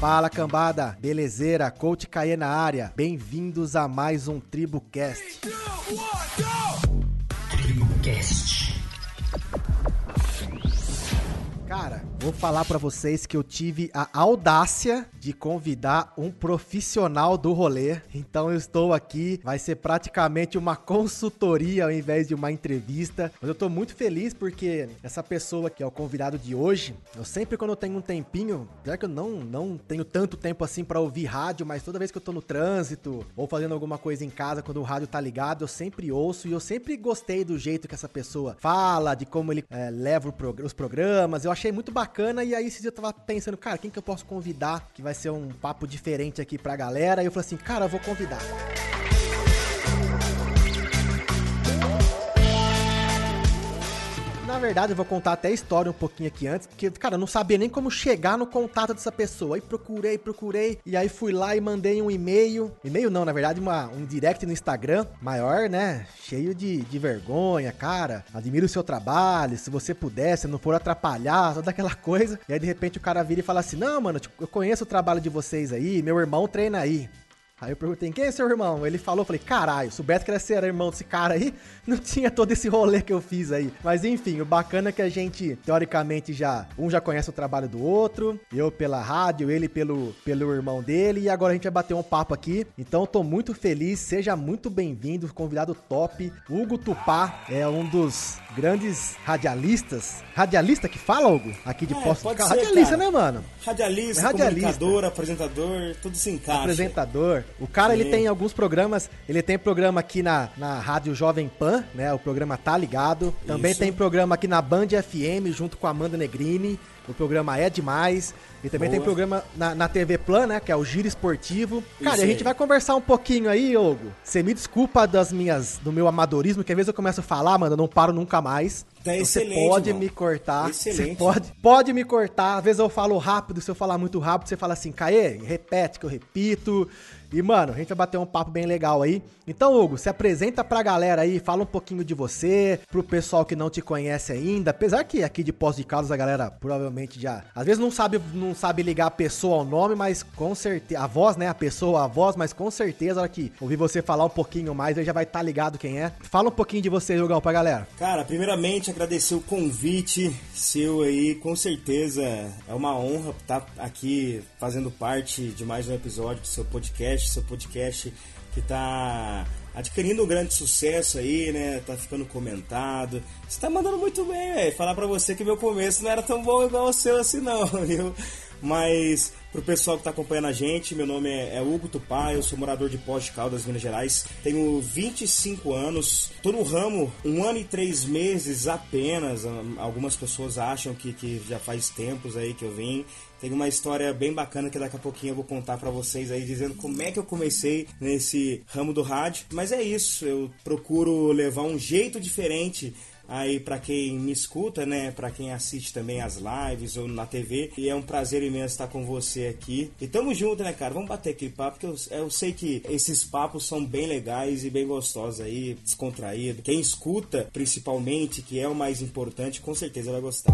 Fala cambada, belezeira, coach Caê na área. Bem-vindos a mais um TribuCast. TribuCast. Cara, vou falar para vocês que eu tive a audácia de convidar um profissional do rolê. Então eu estou aqui, vai ser praticamente uma consultoria ao invés de uma entrevista. Mas eu tô muito feliz porque essa pessoa que é o convidado de hoje, eu sempre quando eu tenho um tempinho, já que eu não não tenho tanto tempo assim para ouvir rádio, mas toda vez que eu tô no trânsito ou fazendo alguma coisa em casa quando o rádio tá ligado, eu sempre ouço e eu sempre gostei do jeito que essa pessoa fala, de como ele é, leva os programas. Eu achei muito bacana. E aí, esse dia eu tava pensando, cara, quem que eu posso convidar que vai ser um papo diferente aqui pra galera? E eu falei assim, cara, eu vou convidar. Na verdade, eu vou contar até a história um pouquinho aqui antes, porque, cara, eu não sabia nem como chegar no contato dessa pessoa. Aí procurei, procurei, e aí fui lá e mandei um e-mail. E-mail não, na verdade, uma, um direct no Instagram, maior, né? Cheio de, de vergonha, cara. Admiro o seu trabalho, se você pudesse, não for atrapalhar, toda aquela coisa. E aí, de repente, o cara vira e fala assim: Não, mano, eu conheço o trabalho de vocês aí, meu irmão treina aí. Aí eu perguntei, quem é seu irmão? Ele falou, falei, caralho, soubesse que era irmão desse cara aí, não tinha todo esse rolê que eu fiz aí. Mas enfim, o bacana é que a gente, teoricamente, já, um já conhece o trabalho do outro, eu pela rádio, ele pelo, pelo irmão dele, e agora a gente vai bater um papo aqui. Então eu tô muito feliz, seja muito bem-vindo, convidado top. Hugo Tupá é um dos grandes radialistas. Radialista que fala, Hugo? Aqui de é, Poço de Radialista, né, mano? Radialista, é radialista, comunicador, apresentador, tudo se encaixa. Apresentador. O cara, Sim. ele tem alguns programas, ele tem programa aqui na, na Rádio Jovem Pan, né? O programa Tá Ligado. Também Isso. tem programa aqui na Band FM, junto com a Amanda Negrini. O programa é demais. E também Boa. tem programa na, na TV Plan, né? Que é o Giro Esportivo. Cara, a gente vai conversar um pouquinho aí, Hugo. Você me desculpa das minhas, do meu amadorismo, que às vezes eu começo a falar, mano, eu não paro nunca mais. Tá você pode mano. me cortar. Excelente. Você pode, pode me cortar. Às vezes eu falo rápido, se eu falar muito rápido, você fala assim, Caê, repete que eu repito. E, mano, a gente vai bater um papo bem legal aí. Então, Hugo, se apresenta pra galera aí, fala um pouquinho de você, pro pessoal que não te conhece ainda. Apesar que aqui de Pós de Caldas a galera provavelmente já. Às vezes não sabe, não sabe ligar a pessoa ao nome, mas com certeza. A voz, né? A pessoa, a voz, mas com certeza, a hora que ouvir você falar um pouquinho mais, aí já vai estar tá ligado quem é. Fala um pouquinho de você, Hugão, pra galera. Cara, primeiramente agradecer o convite seu aí, com certeza é uma honra estar aqui fazendo parte de mais um episódio do seu podcast seu podcast que está adquirindo um grande sucesso aí, né? Tá ficando comentado. Você tá mandando muito bem, velho. Falar para você que meu começo não era tão bom igual o seu assim não, viu? Mas pro pessoal que tá acompanhando a gente, meu nome é, é Hugo Tupá, eu sou morador de Pós de Caldas, Minas Gerais. Tenho 25 anos, tô no ramo um ano e três meses apenas. Algumas pessoas acham que, que já faz tempos aí que eu vim. Tem uma história bem bacana que daqui a pouquinho eu vou contar para vocês aí, dizendo como é que eu comecei nesse ramo do rádio. Mas é isso, eu procuro levar um jeito diferente aí para quem me escuta, né, para quem assiste também as lives ou na TV. E é um prazer imenso estar com você aqui. E tamo junto, né, cara? Vamos bater aquele papo, porque eu, eu sei que esses papos são bem legais e bem gostosos aí, descontraído. Quem escuta, principalmente, que é o mais importante, com certeza vai gostar.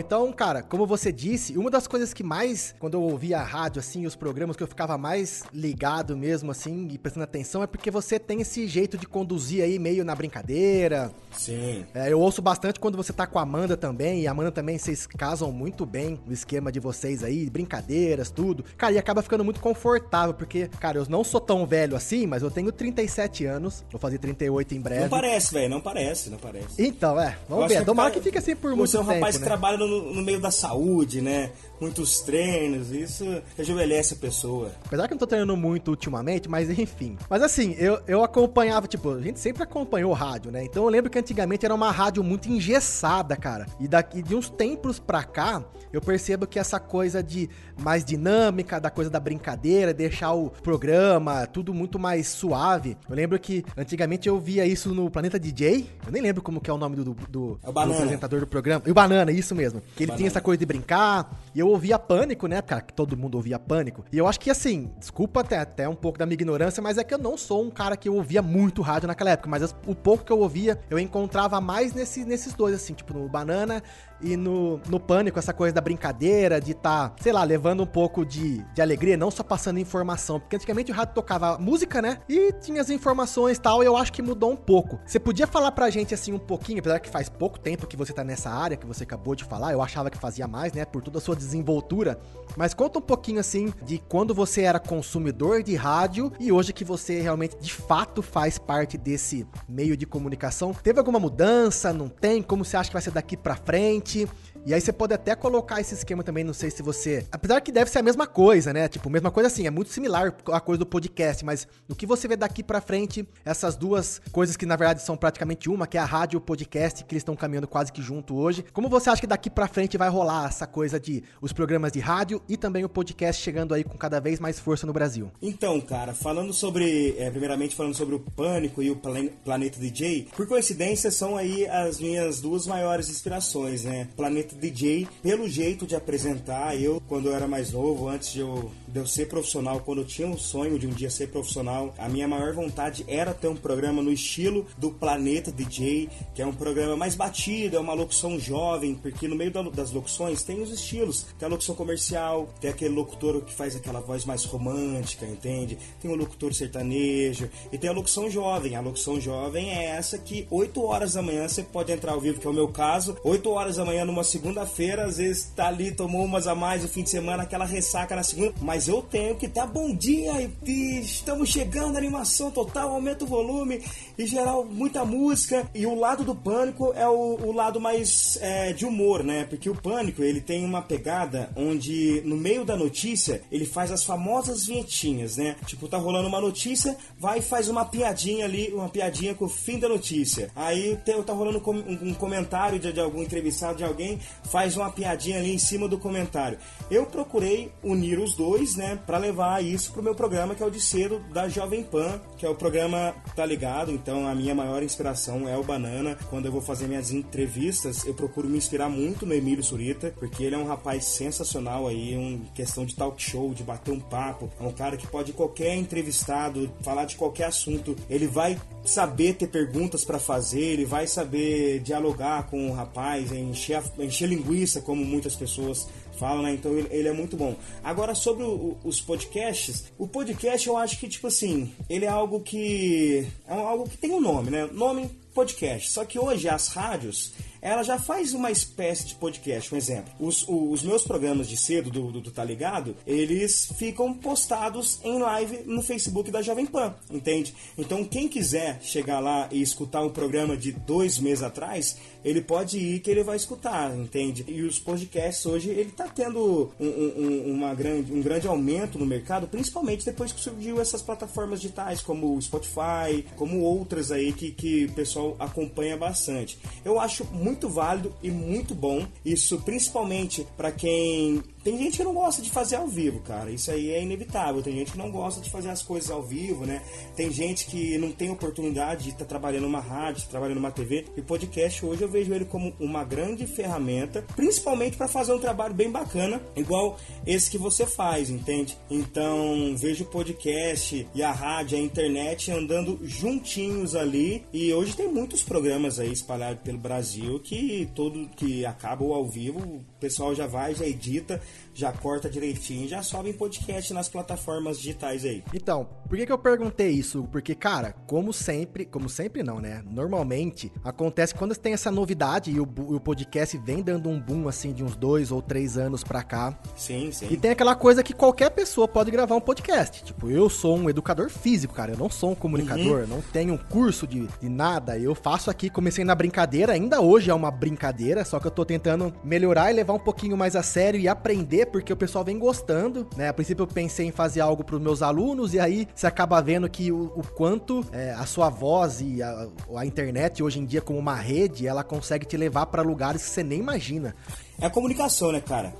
Então, cara, como você disse, uma das coisas que mais, quando eu ouvia a rádio, assim, os programas que eu ficava mais ligado mesmo, assim, e prestando atenção, é porque você tem esse jeito de conduzir aí meio na brincadeira. Sim. É, eu ouço bastante quando você tá com a Amanda também, e a Amanda também, vocês casam muito bem no esquema de vocês aí, brincadeiras, tudo. Cara, e acaba ficando muito confortável, porque, cara, eu não sou tão velho assim, mas eu tenho 37 anos, vou fazer 38 em breve. Não parece, velho, não parece, não parece. Então, é, vamos ver. Tomara que, que fique assim por muito tempo, Você é um rapaz né? que trabalha no, no, meio da saúde, né? Muitos treinos, isso rejuvenesce a pessoa. Apesar que eu não tô treinando muito ultimamente, mas enfim. Mas assim, eu, eu acompanhava, tipo, a gente sempre acompanhou rádio, né? Então eu lembro que antigamente era uma rádio muito engessada, cara. E daqui de uns tempos pra cá, eu percebo que essa coisa de mais dinâmica, da coisa da brincadeira, deixar o programa tudo muito mais suave. Eu lembro que antigamente eu via isso no Planeta DJ. Eu nem lembro como que é o nome do, do, do, é o do apresentador do programa. E o Banana, isso mesmo. Que ele Banana. tinha essa coisa de brincar. E eu eu ouvia Pânico, né, cara? Que todo mundo ouvia Pânico. E eu acho que, assim, desculpa até, até um pouco da minha ignorância, mas é que eu não sou um cara que ouvia muito rádio naquela época. Mas o pouco que eu ouvia, eu encontrava mais nesse, nesses dois, assim, tipo, no Banana e no, no Pânico, essa coisa da brincadeira, de tá, sei lá, levando um pouco de, de alegria, não só passando informação. Porque antigamente o rádio tocava música, né? E tinha as informações e tal, e eu acho que mudou um pouco. Você podia falar pra gente, assim, um pouquinho, apesar que faz pouco tempo que você tá nessa área, que você acabou de falar, eu achava que fazia mais, né? Por toda a sua desenvoltura. Mas conta um pouquinho, assim, de quando você era consumidor de rádio e hoje que você realmente, de fato, faz parte desse meio de comunicação. Teve alguma mudança? Não tem? Como você acha que vai ser daqui pra frente? найти E aí você pode até colocar esse esquema também, não sei se você. Apesar que deve ser a mesma coisa, né? Tipo, mesma coisa assim, é muito similar a coisa do podcast, mas o que você vê daqui para frente, essas duas coisas que na verdade são praticamente uma, que é a rádio e o podcast, que eles estão caminhando quase que junto hoje. Como você acha que daqui para frente vai rolar essa coisa de os programas de rádio e também o podcast chegando aí com cada vez mais força no Brasil? Então, cara, falando sobre, é, primeiramente falando sobre o Pânico e o Planeta DJ, por coincidência são aí as minhas duas maiores inspirações, né? Planeta DJ, pelo jeito de apresentar, eu, quando eu era mais novo, antes de eu, de eu ser profissional, quando eu tinha um sonho de um dia ser profissional, a minha maior vontade era ter um programa no estilo do Planeta DJ, que é um programa mais batido, é uma locução jovem, porque no meio das locuções tem os estilos. Tem a locução comercial, tem aquele locutor que faz aquela voz mais romântica, entende? Tem o locutor sertanejo e tem a locução jovem. A locução jovem é essa que 8 horas da manhã você pode entrar ao vivo, que é o meu caso, 8 horas da manhã numa segunda-feira, às vezes tá ali, tomou umas a mais o fim de semana, aquela ressaca na segunda, mas eu tenho que tá bom dia e estamos chegando, animação total, aumenta o volume e geral muita música. E o lado do pânico é o, o lado mais é, de humor, né? Porque o pânico ele tem uma pegada onde no meio da notícia ele faz as famosas vinhetinhas, né? Tipo, tá rolando uma notícia, vai e faz uma piadinha ali, uma piadinha com o fim da notícia. Aí tá rolando um comentário de, de algum entrevistado de alguém, faz uma piadinha ali em cima do comentário. Eu procurei unir os dois, né, para levar isso pro meu programa que é o de cedo da Jovem Pan, que é o programa Tá Ligado. Então a minha maior inspiração é o Banana. Quando eu vou fazer minhas entrevistas, eu procuro me inspirar muito no Emílio Surita, porque ele é um rapaz sensacional aí, em questão de talk show, de bater um papo. É um cara que pode qualquer entrevistado falar de qualquer assunto, ele vai saber ter perguntas para fazer, ele vai saber dialogar com o rapaz, encher, a, encher linguiça, como muitas pessoas falam, né? Então ele, ele é muito bom. Agora, sobre o, os podcasts, o podcast eu acho que, tipo assim, ele é algo que. É algo que tem um nome, né? Nome podcast. Só que hoje as rádios ela já faz uma espécie de podcast. Um exemplo, os, os meus programas de cedo do, do, do, Tá Ligado, eles ficam postados em live no Facebook da Jovem Pan, entende? Então quem quiser chegar lá e escutar um programa de dois meses atrás, ele pode ir que ele vai escutar, entende? E os podcasts hoje, ele tá tendo um, um, uma grande, um grande aumento no mercado, principalmente depois que surgiu essas plataformas digitais, como o Spotify, como outras aí que, que o pessoal acompanha bastante. Eu acho muito válido e muito bom, isso principalmente para quem tem gente que não gosta de fazer ao vivo, cara. Isso aí é inevitável. Tem gente que não gosta de fazer as coisas ao vivo, né? Tem gente que não tem oportunidade de estar tá trabalhando numa rádio, trabalhando numa TV. E podcast hoje eu vejo ele como uma grande ferramenta, principalmente para fazer um trabalho bem bacana, igual esse que você faz, entende? Então vejo o podcast e a rádio, a internet andando juntinhos ali. E hoje tem muitos programas aí espalhados pelo Brasil que todo que acabam ao vivo, o pessoal já vai, já edita life. Já corta direitinho, já sobe em podcast nas plataformas digitais aí. Então, por que, que eu perguntei isso? Porque, cara, como sempre, como sempre não, né? Normalmente acontece quando tem essa novidade e o, o podcast vem dando um boom assim de uns dois ou três anos pra cá. Sim, sim. E tem aquela coisa que qualquer pessoa pode gravar um podcast. Tipo, eu sou um educador físico, cara. Eu não sou um comunicador, uhum. não tenho um curso de, de nada. Eu faço aqui, comecei na brincadeira, ainda hoje é uma brincadeira, só que eu tô tentando melhorar e levar um pouquinho mais a sério e aprender porque o pessoal vem gostando, né? A princípio eu pensei em fazer algo para os meus alunos e aí você acaba vendo que o, o quanto é, a sua voz e a, a internet hoje em dia como uma rede, ela consegue te levar para lugares que você nem imagina. É a comunicação, né, cara?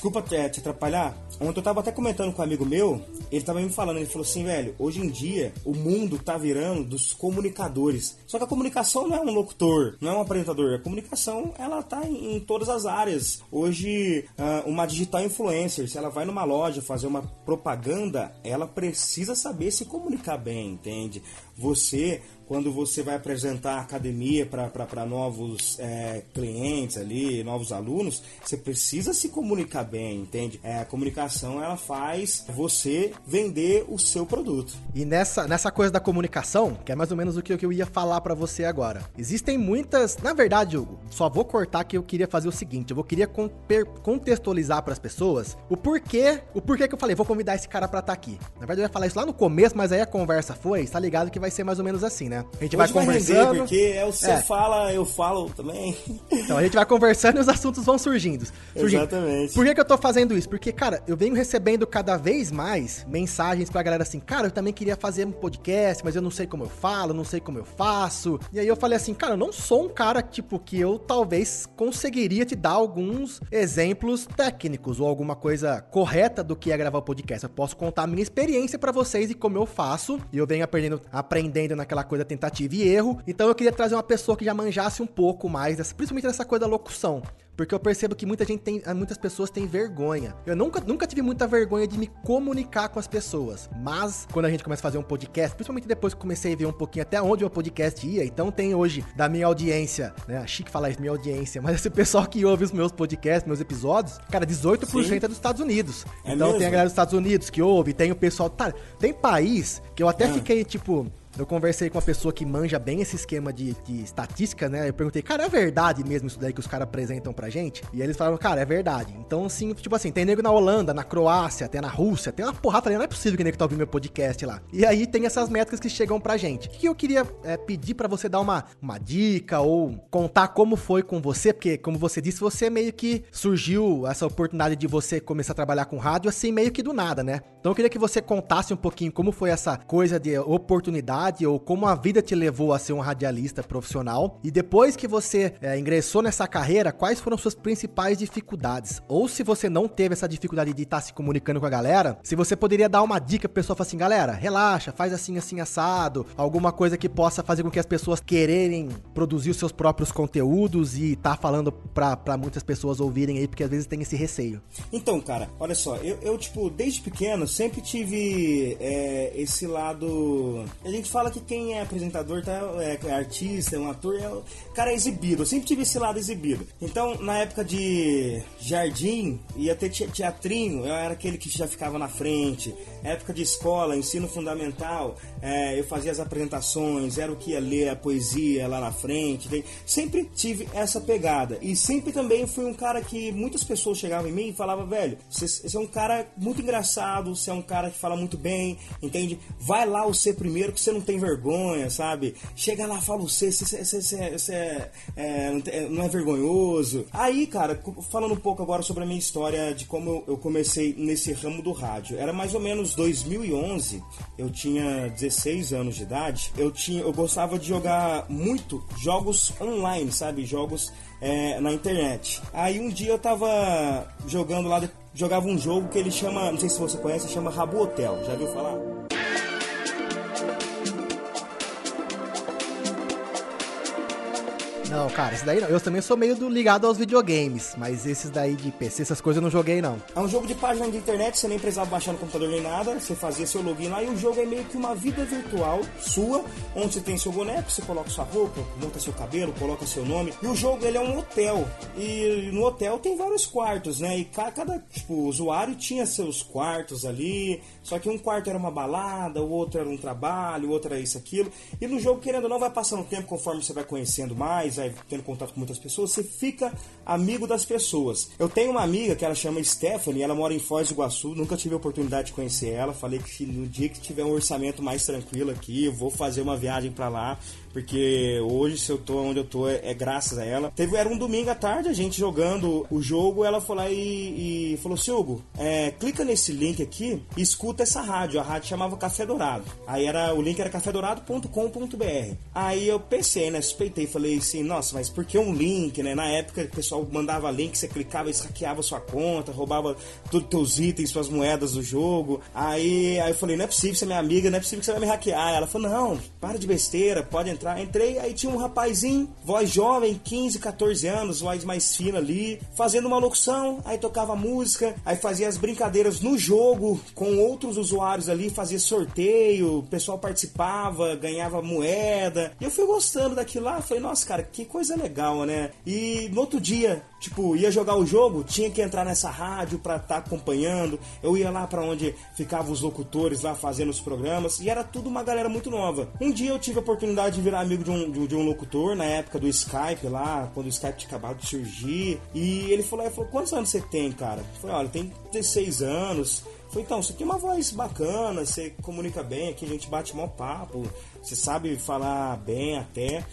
Desculpa te, atrapalhar. Ontem eu tava até comentando com um amigo meu, ele tava me falando, ele falou assim, velho, hoje em dia o mundo tá virando dos comunicadores. Só que a comunicação não é um locutor, não é um apresentador. A comunicação, ela tá em, em todas as áreas. Hoje, uh, uma digital influencer, se ela vai numa loja fazer uma propaganda, ela precisa saber se comunicar bem, entende? Você quando você vai apresentar a academia para novos é, clientes ali, novos alunos, você precisa se comunicar bem, entende? É, a comunicação ela faz você vender o seu produto. E nessa, nessa coisa da comunicação, que é mais ou menos o que eu ia falar para você agora. Existem muitas, na verdade, Hugo, só vou cortar que eu queria fazer o seguinte, eu vou queria contextualizar para as pessoas o porquê, o porquê que eu falei, vou convidar esse cara para estar tá aqui. Na verdade eu ia falar isso lá no começo, mas aí a conversa foi, está ligado que vai ser mais ou menos assim, né? A gente Hoje vai conversando. Vai porque é o você é. fala, eu falo também. Então a gente vai conversando e os assuntos vão surgindo. surgindo. Exatamente. Por que, que eu tô fazendo isso? Porque, cara, eu venho recebendo cada vez mais mensagens pra galera assim, cara, eu também queria fazer um podcast, mas eu não sei como eu falo, não sei como eu faço. E aí eu falei assim, cara, eu não sou um cara, tipo, que eu talvez conseguiria te dar alguns exemplos técnicos ou alguma coisa correta do que é gravar o podcast. Eu posso contar a minha experiência para vocês e como eu faço. E eu venho aprendendo, aprendendo naquela coisa tentativa e erro. Então eu queria trazer uma pessoa que já manjasse um pouco mais, dessa, principalmente dessa coisa da locução. Porque eu percebo que muita gente tem, muitas pessoas têm vergonha. Eu nunca, nunca tive muita vergonha de me comunicar com as pessoas. Mas quando a gente começa a fazer um podcast, principalmente depois que comecei a ver um pouquinho até onde o podcast ia, então tem hoje da minha audiência, né? Chique falar isso, minha audiência, mas esse pessoal que ouve os meus podcasts, meus episódios, cara, 18% Sim. é dos Estados Unidos. É então mesmo? tem a galera dos Estados Unidos que ouve, tem o pessoal. Tá, tem país que eu até ah. fiquei tipo eu conversei com uma pessoa que manja bem esse esquema de, de estatística, né? Eu perguntei, cara, é verdade mesmo isso daí que os caras apresentam pra gente? E eles falaram, cara, é verdade. Então, assim, tipo assim, tem nego na Holanda, na Croácia, até na Rússia, tem uma porrada ali, não é possível que nego tá ouvindo meu podcast lá. E aí tem essas métricas que chegam pra gente. O que eu queria é, pedir para você dar uma, uma dica ou contar como foi com você, porque, como você disse, você meio que surgiu essa oportunidade de você começar a trabalhar com rádio assim, meio que do nada, né? Então eu queria que você contasse um pouquinho como foi essa coisa de oportunidade ou como a vida te levou a ser um radialista profissional. E depois que você é, ingressou nessa carreira, quais foram suas principais dificuldades? Ou se você não teve essa dificuldade de estar se comunicando com a galera, se você poderia dar uma dica pra pessoa falar assim, galera, relaxa, faz assim, assim, assado, alguma coisa que possa fazer com que as pessoas quererem produzir os seus próprios conteúdos e tá falando pra muitas pessoas ouvirem aí, porque às vezes tem esse receio. Então, cara, olha só, eu, eu tipo, desde pequeno sempre tive é, esse lado. A gente fala que quem é apresentador tá, é, é artista, é um ator, é, o cara é exibido. Eu sempre tive esse lado exibido. Então, na época de jardim, ia ter teatrinho, eu era aquele que já ficava na frente. Época de escola, ensino fundamental, é, eu fazia as apresentações, era o que ia ler a poesia lá na frente. Sempre tive essa pegada. E sempre também fui um cara que muitas pessoas chegavam em mim e falavam, velho, você, é um cara muito engraçado, você é um cara que fala muito bem, entende? Vai lá o ser primeiro que você não tem vergonha, sabe? Chega lá, fala você, você, você é, é, não é vergonhoso. Aí, cara, falando um pouco agora sobre a minha história de como eu comecei nesse ramo do rádio. Era mais ou menos 2011, eu tinha 16 anos de idade. Eu tinha, eu gostava de jogar muito jogos online, sabe? Jogos é, na internet. Aí um dia eu tava jogando lá, jogava um jogo que ele chama, não sei se você conhece, chama Rabu Hotel. Já viu falar? Não, cara, esse daí não. Eu também sou meio do, ligado aos videogames, mas esses daí de PC, essas coisas eu não joguei, não. É um jogo de página de internet, você nem precisava baixar no computador nem nada, você fazia seu login lá e o jogo é meio que uma vida virtual sua, onde você tem seu boneco, você coloca sua roupa, monta seu cabelo, coloca seu nome. E o jogo, ele é um hotel. E no hotel tem vários quartos, né? E cada, tipo, usuário tinha seus quartos ali, só que um quarto era uma balada, o outro era um trabalho, o outro era isso, aquilo. E no jogo, querendo ou não, vai passando o tempo conforme você vai conhecendo mais, vai tendo contato com muitas pessoas, você fica amigo das pessoas. Eu tenho uma amiga que ela chama Stephanie, ela mora em Foz do Iguaçu, nunca tive a oportunidade de conhecer ela. Falei que no dia que tiver um orçamento mais tranquilo aqui, eu vou fazer uma viagem para lá porque hoje se eu tô onde eu tô é, é graças a ela. Teve, era um domingo à tarde, a gente jogando o jogo, ela foi lá e, e falou, Silgo, é, clica nesse link aqui e escuta essa rádio. A rádio chamava Café Dourado. Aí era, o link era cafedourado.com.br. Aí eu pensei, né, suspeitei, falei assim, nossa, mas por que um link, né? Na época o pessoal mandava link, você clicava e hackeava sua conta, roubava todos os teus itens, suas moedas do jogo. Aí, aí eu falei, não é possível, você é minha amiga, não é possível que você vai me hackear. Ela falou, não, para de besteira, pode entrar. Entrei, aí tinha um rapazinho, voz jovem, 15, 14 anos, voz mais fina ali, fazendo uma locução, aí tocava música, aí fazia as brincadeiras no jogo com outros usuários ali, fazia sorteio, o pessoal participava, ganhava moeda. E eu fui gostando daquilo lá, falei, nossa, cara, que coisa legal, né? E no outro dia, tipo, ia jogar o jogo, tinha que entrar nessa rádio pra estar tá acompanhando. Eu ia lá para onde ficavam os locutores lá fazendo os programas e era tudo uma galera muito nova. Um dia eu tive a oportunidade de virar amigo de um, de, de um locutor na época do Skype lá, quando o Skype tinha acabado de surgir. E ele falou, ele falou quantos anos você tem, cara? Eu falei, olha, tem 16 anos. Falei, então, você tem uma voz bacana, você comunica bem, aqui a gente bate mó papo, você sabe falar bem até.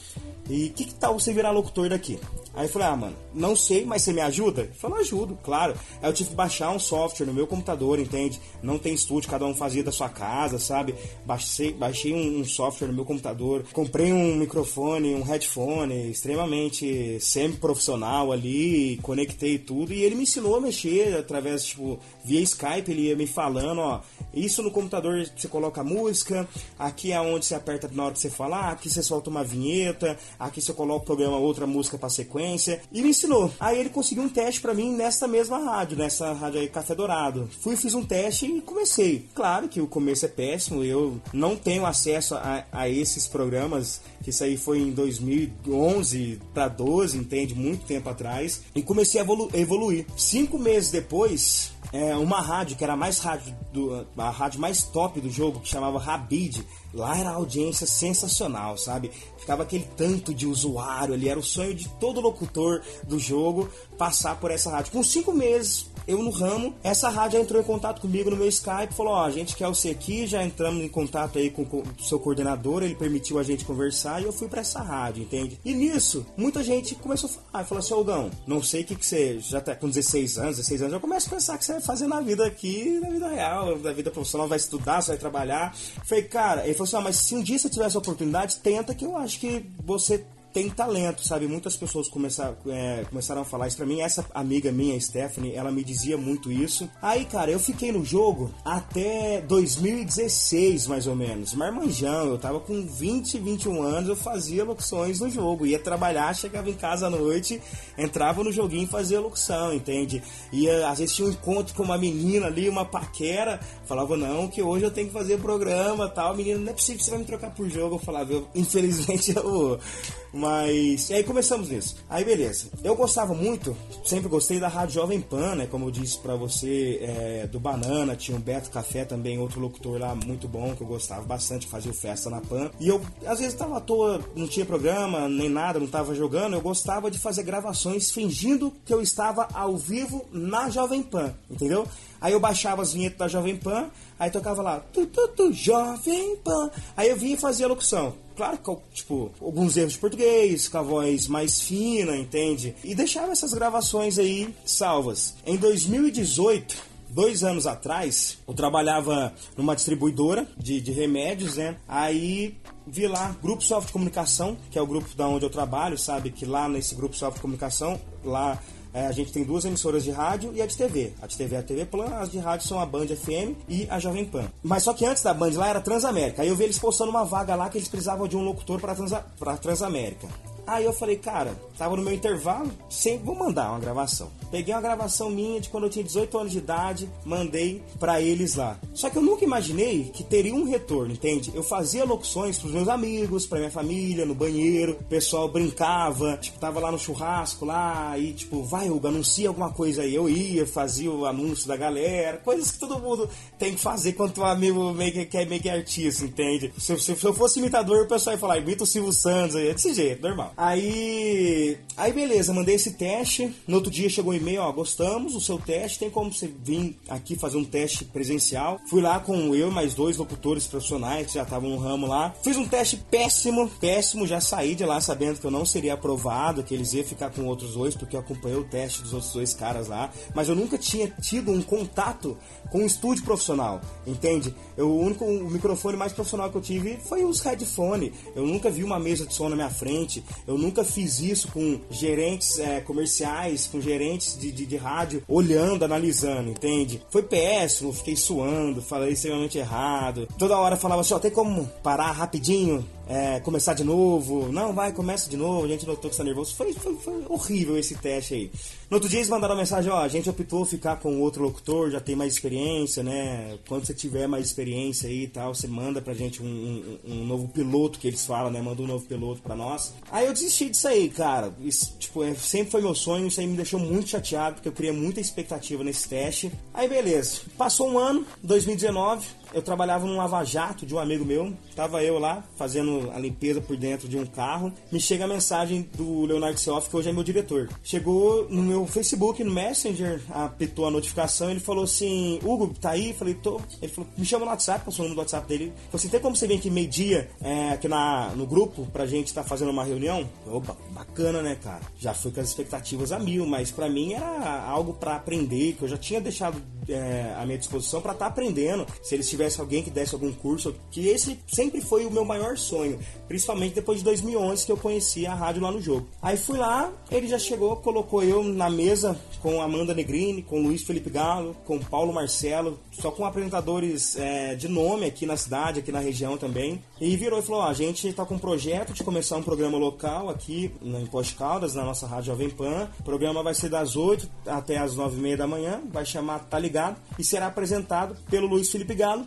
E que, que tal você virar locutor daqui? Aí eu falei, ah, mano, não sei, mas você me ajuda? Ele falou, ajudo, claro. Aí eu tive que baixar um software no meu computador, entende? Não tem estúdio, cada um fazia da sua casa, sabe? Baixei, baixei um, um software no meu computador, comprei um microfone, um headphone extremamente semi-profissional ali, conectei tudo e ele me ensinou a mexer através, tipo, via Skype, ele ia me falando, ó, isso no computador você coloca música, aqui é onde você aperta na hora que você falar, aqui você solta uma vinheta, aqui você coloca o programa outra música para sequência e me ensinou. Aí ele conseguiu um teste para mim nessa mesma rádio, nessa rádio aí Café Dourado. Fui, fiz um teste e comecei. Claro que o começo é péssimo, eu não tenho acesso a, a esses programas, que isso aí foi em 2011 para 12, entende? Muito tempo atrás. E comecei a evolu evoluir. Cinco meses depois, é, uma rádio que era a mais rádio do, a rádio mais top do jogo que chamava Rabid lá era audiência sensacional sabe? Ficava aquele tanto de usuário ali era o sonho de todo locutor do jogo passar por essa rádio. Com cinco meses eu no ramo, essa rádio entrou em contato comigo no meu Skype, falou: Ó, oh, a gente quer você aqui, já entramos em contato aí com o seu coordenador, ele permitiu a gente conversar e eu fui para essa rádio, entende? E nisso, muita gente começou a falar, falou assim: Ogão, não sei o que, que você já tá com 16 anos, 16 anos, já começa a pensar que você vai fazer na vida aqui, na vida real, na vida profissional, vai estudar, você vai trabalhar. Falei, cara, ele falou assim: ah, mas se um dia você tiver essa oportunidade, tenta que eu acho que você tem talento, sabe? Muitas pessoas começaram, é, começaram a falar isso pra mim. Essa amiga minha, Stephanie, ela me dizia muito isso. Aí, cara, eu fiquei no jogo até 2016, mais ou menos. Marmanjão, eu tava com 20, 21 anos, eu fazia locuções no jogo. Ia trabalhar, chegava em casa à noite, entrava no joguinho e fazia locução, entende? Ia, às vezes tinha um encontro com uma menina ali, uma paquera, falava, não, que hoje eu tenho que fazer programa tal. Menina, não é possível que você vai me trocar por jogo. Eu falava, infelizmente eu mas. E aí começamos nisso. Aí beleza. Eu gostava muito, sempre gostei da Rádio Jovem Pan, né? Como eu disse para você, é, do Banana, tinha o Beto Café também, outro locutor lá muito bom, que eu gostava bastante, fazia festa na Pan. E eu, às vezes, tava à toa, não tinha programa, nem nada, não tava jogando. Eu gostava de fazer gravações fingindo que eu estava ao vivo na Jovem Pan, entendeu? Aí eu baixava as vinhetas da Jovem Pan, aí tocava lá, tu, tu, tu, Jovem Pan. Aí eu vinha e fazia a locução. Claro que, tipo, alguns erros de português, com a voz mais fina, entende? E deixava essas gravações aí salvas. Em 2018, dois anos atrás, eu trabalhava numa distribuidora de, de remédios, né? Aí vi lá Grupo Soft Comunicação, que é o grupo da onde eu trabalho, sabe? Que lá nesse Grupo Soft Comunicação, lá a gente tem duas emissoras de rádio e a de TV. A de TV é a TV Plan, as de rádio são a Band FM e a Jovem Pan. Mas só que antes da Band lá era Transamérica. Aí eu vi eles postando uma vaga lá que eles precisavam de um locutor para Transa Transamérica. Aí eu falei, cara, tava no meu intervalo, sempre vou mandar uma gravação. Peguei uma gravação minha de quando eu tinha 18 anos de idade, mandei para eles lá. Só que eu nunca imaginei que teria um retorno, entende? Eu fazia locuções pros meus amigos, pra minha família, no banheiro, o pessoal brincava, tipo, tava lá no churrasco lá, e tipo, vai, Hugo, anuncia alguma coisa aí. Eu ia, fazia o anúncio da galera, coisas que todo mundo tem que fazer quando o amigo meio que, quer meio que artista, entende? Se, se, se, eu fosse imitador, o pessoal ia falar, imita o Silvio Santos aí, é desse jeito, normal. Aí, aí beleza, mandei esse teste. No outro dia chegou um e-mail, ó, gostamos do seu teste, tem como você vir aqui fazer um teste presencial. Fui lá com eu e mais dois locutores profissionais que já estavam no ramo lá. Fiz um teste péssimo, péssimo, já saí de lá sabendo que eu não seria aprovado, que eles iam ficar com outros dois, porque eu acompanhei o teste dos outros dois caras lá, mas eu nunca tinha tido um contato com um estúdio profissional, entende? Eu, o único o microfone mais profissional que eu tive foi os headphones. Eu nunca vi uma mesa de som na minha frente, eu nunca fiz isso com gerentes é, comerciais, com gerentes de, de, de, rádio, olhando, analisando, entende? Foi péssimo, fiquei suando, falei extremamente errado. Toda hora falava assim: ó, tem como parar rapidinho? É, começar de novo. Não, vai, começa de novo. A gente notou que está nervoso. Foi, foi, foi, horrível esse teste aí. No outro dia eles mandaram mensagem: ó, a gente optou ficar com outro locutor, já tem mais experiência, né? Quando você tiver mais experiência aí e tal, você manda pra gente um, um, um, novo piloto que eles falam, né? Manda um novo piloto pra nós. Aí eu desisti disso aí, cara. Isso, tipo, é, sempre foi meu sonho. Isso aí me deixou muito chateado, porque eu criei muita expectativa nesse teste. Aí beleza. Passou um ano, 2019 eu trabalhava num lava-jato de um amigo meu. Tava eu lá fazendo a limpeza por dentro de um carro. Me chega a mensagem do Leonardo Seoff, que hoje é meu diretor. Chegou no meu Facebook, no Messenger, apitou a notificação. Ele falou assim: Hugo, tá aí? Falei, tô. Ele falou: me chama no WhatsApp, passou o número do WhatsApp dele. Falou assim: tem como você vir aqui meio-dia é, aqui na, no grupo pra gente estar tá fazendo uma reunião? Opa, bacana, né, cara? Já fui com as expectativas a mil, mas para mim era algo para aprender, que eu já tinha deixado é, à minha disposição para estar tá aprendendo. Se eles tivesse alguém que desse algum curso, que esse sempre foi o meu maior sonho, principalmente depois de 2011 que eu conheci a rádio lá no jogo. Aí fui lá, ele já chegou, colocou eu na mesa com Amanda Negrini, com Luiz Felipe Galo, com Paulo Marcelo, só com apresentadores é, de nome aqui na cidade, aqui na região também. E virou e falou: a gente está com um projeto de começar um programa local aqui em Poste Caldas, na nossa rádio Jovem Pan. O programa vai ser das 8 até as 9 e meia da manhã, vai chamar Tá Ligado e será apresentado pelo Luiz Felipe Galo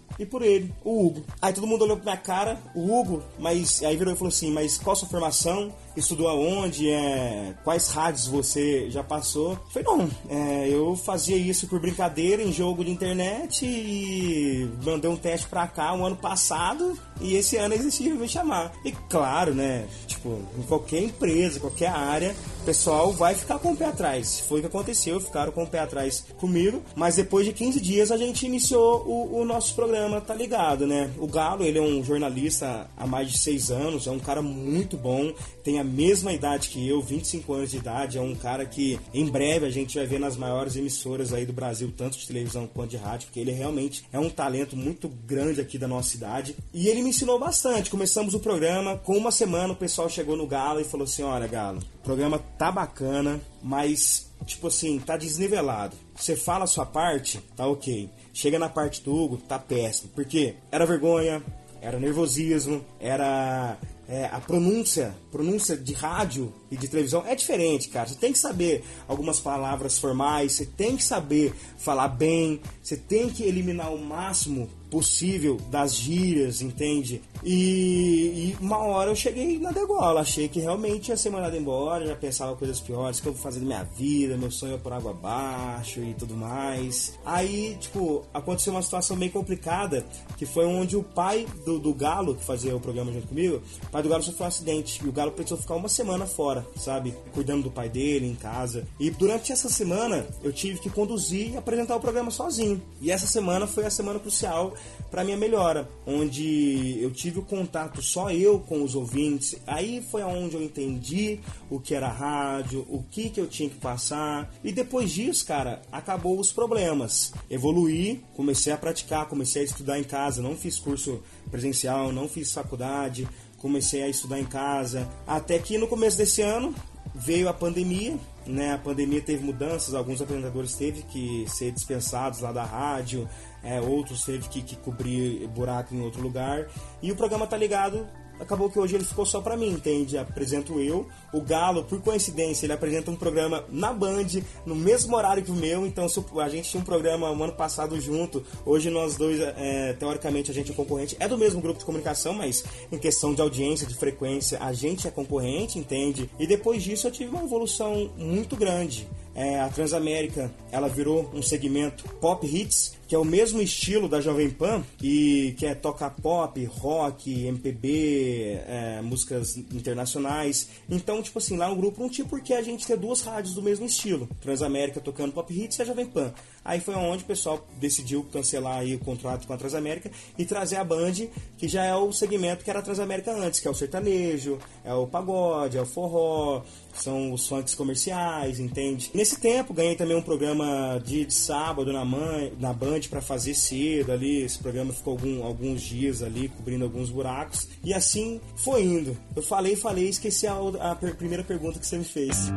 e por ele, o Hugo. Aí todo mundo olhou pra minha cara, o Hugo, mas aí virou e falou assim: Mas qual a sua formação? estudou aonde, é, quais rádios você já passou. Foi não, é, eu fazia isso por brincadeira em jogo de internet e mandei um teste pra cá um ano passado e esse ano eles decidiram me chamar. E claro, né, tipo, em qualquer empresa, qualquer área, o pessoal vai ficar com o pé atrás. Foi o que aconteceu, ficaram com o pé atrás comigo, mas depois de 15 dias a gente iniciou o, o nosso programa, tá ligado, né? O Galo, ele é um jornalista há mais de 6 anos, é um cara muito bom, tem a mesma idade que eu, 25 anos de idade, é um cara que em breve a gente vai ver nas maiores emissoras aí do Brasil, tanto de televisão quanto de rádio, porque ele realmente é um talento muito grande aqui da nossa cidade. E ele me ensinou bastante. Começamos o programa, com uma semana o pessoal chegou no Galo e falou assim: "Olha, Galo, o programa tá bacana, mas tipo assim, tá desnivelado. Você fala a sua parte, tá OK. Chega na parte do Hugo, tá péssimo. Porque era vergonha, era nervosismo, era é, a pronúncia, pronúncia de rádio e de televisão é diferente, cara. Você tem que saber algumas palavras formais, você tem que saber falar bem, você tem que eliminar o máximo possível das gírias, entende? E, e, uma hora eu cheguei na degola, achei que realmente ia ser mandado embora, já pensava coisas piores, que eu vou fazer da minha vida, meu sonho é por água abaixo e tudo mais. Aí, tipo, aconteceu uma situação bem complicada, que foi onde o pai do, do Galo, que fazia o programa junto comigo, o pai do Galo sofreu um acidente, e o Galo precisou ficar uma semana fora, sabe? Cuidando do pai dele em casa. E durante essa semana, eu tive que conduzir e apresentar o programa sozinho. E essa semana foi a semana crucial para minha melhora, onde eu tive o contato só eu com os ouvintes. Aí foi aonde eu entendi o que era rádio, o que que eu tinha que passar. E depois disso, cara, acabou os problemas. Evoluí, comecei a praticar, comecei a estudar em casa, não fiz curso presencial, não fiz faculdade, comecei a estudar em casa. Até que no começo desse ano veio a pandemia, né? A pandemia teve mudanças, alguns apresentadores teve que ser dispensados lá da rádio, é, outros teve que, que cobrir buraco em outro lugar. E o programa tá ligado acabou que hoje ele ficou só para mim, entende? Apresento eu. O Galo, por coincidência, ele apresenta um programa na Band, no mesmo horário que o meu. Então, a gente tinha um programa um ano passado junto. Hoje nós dois, é, teoricamente, a gente é concorrente. É do mesmo grupo de comunicação, mas em questão de audiência, de frequência, a gente é concorrente, entende? E depois disso eu tive uma evolução muito grande. É, a Transamérica, ela virou um segmento pop hits, que é o mesmo estilo da Jovem Pan, e que é toca pop, rock, MPB, é, músicas internacionais. Então, tipo assim, lá o grupo não tinha por que a gente ter duas rádios do mesmo estilo. Transamérica tocando pop hits e a Jovem Pan. Aí foi onde o pessoal decidiu cancelar aí o contrato com a Transamérica e trazer a Band, que já é o segmento que era a Transamérica antes, que é o sertanejo, é o pagode, é o forró, são os funks comerciais, entende? Nesse tempo ganhei também um programa de, de sábado na, man, na Band para fazer cedo ali. Esse programa ficou algum, alguns dias ali cobrindo alguns buracos e assim foi indo. Eu falei, falei, esqueci a, a primeira pergunta que você me fez.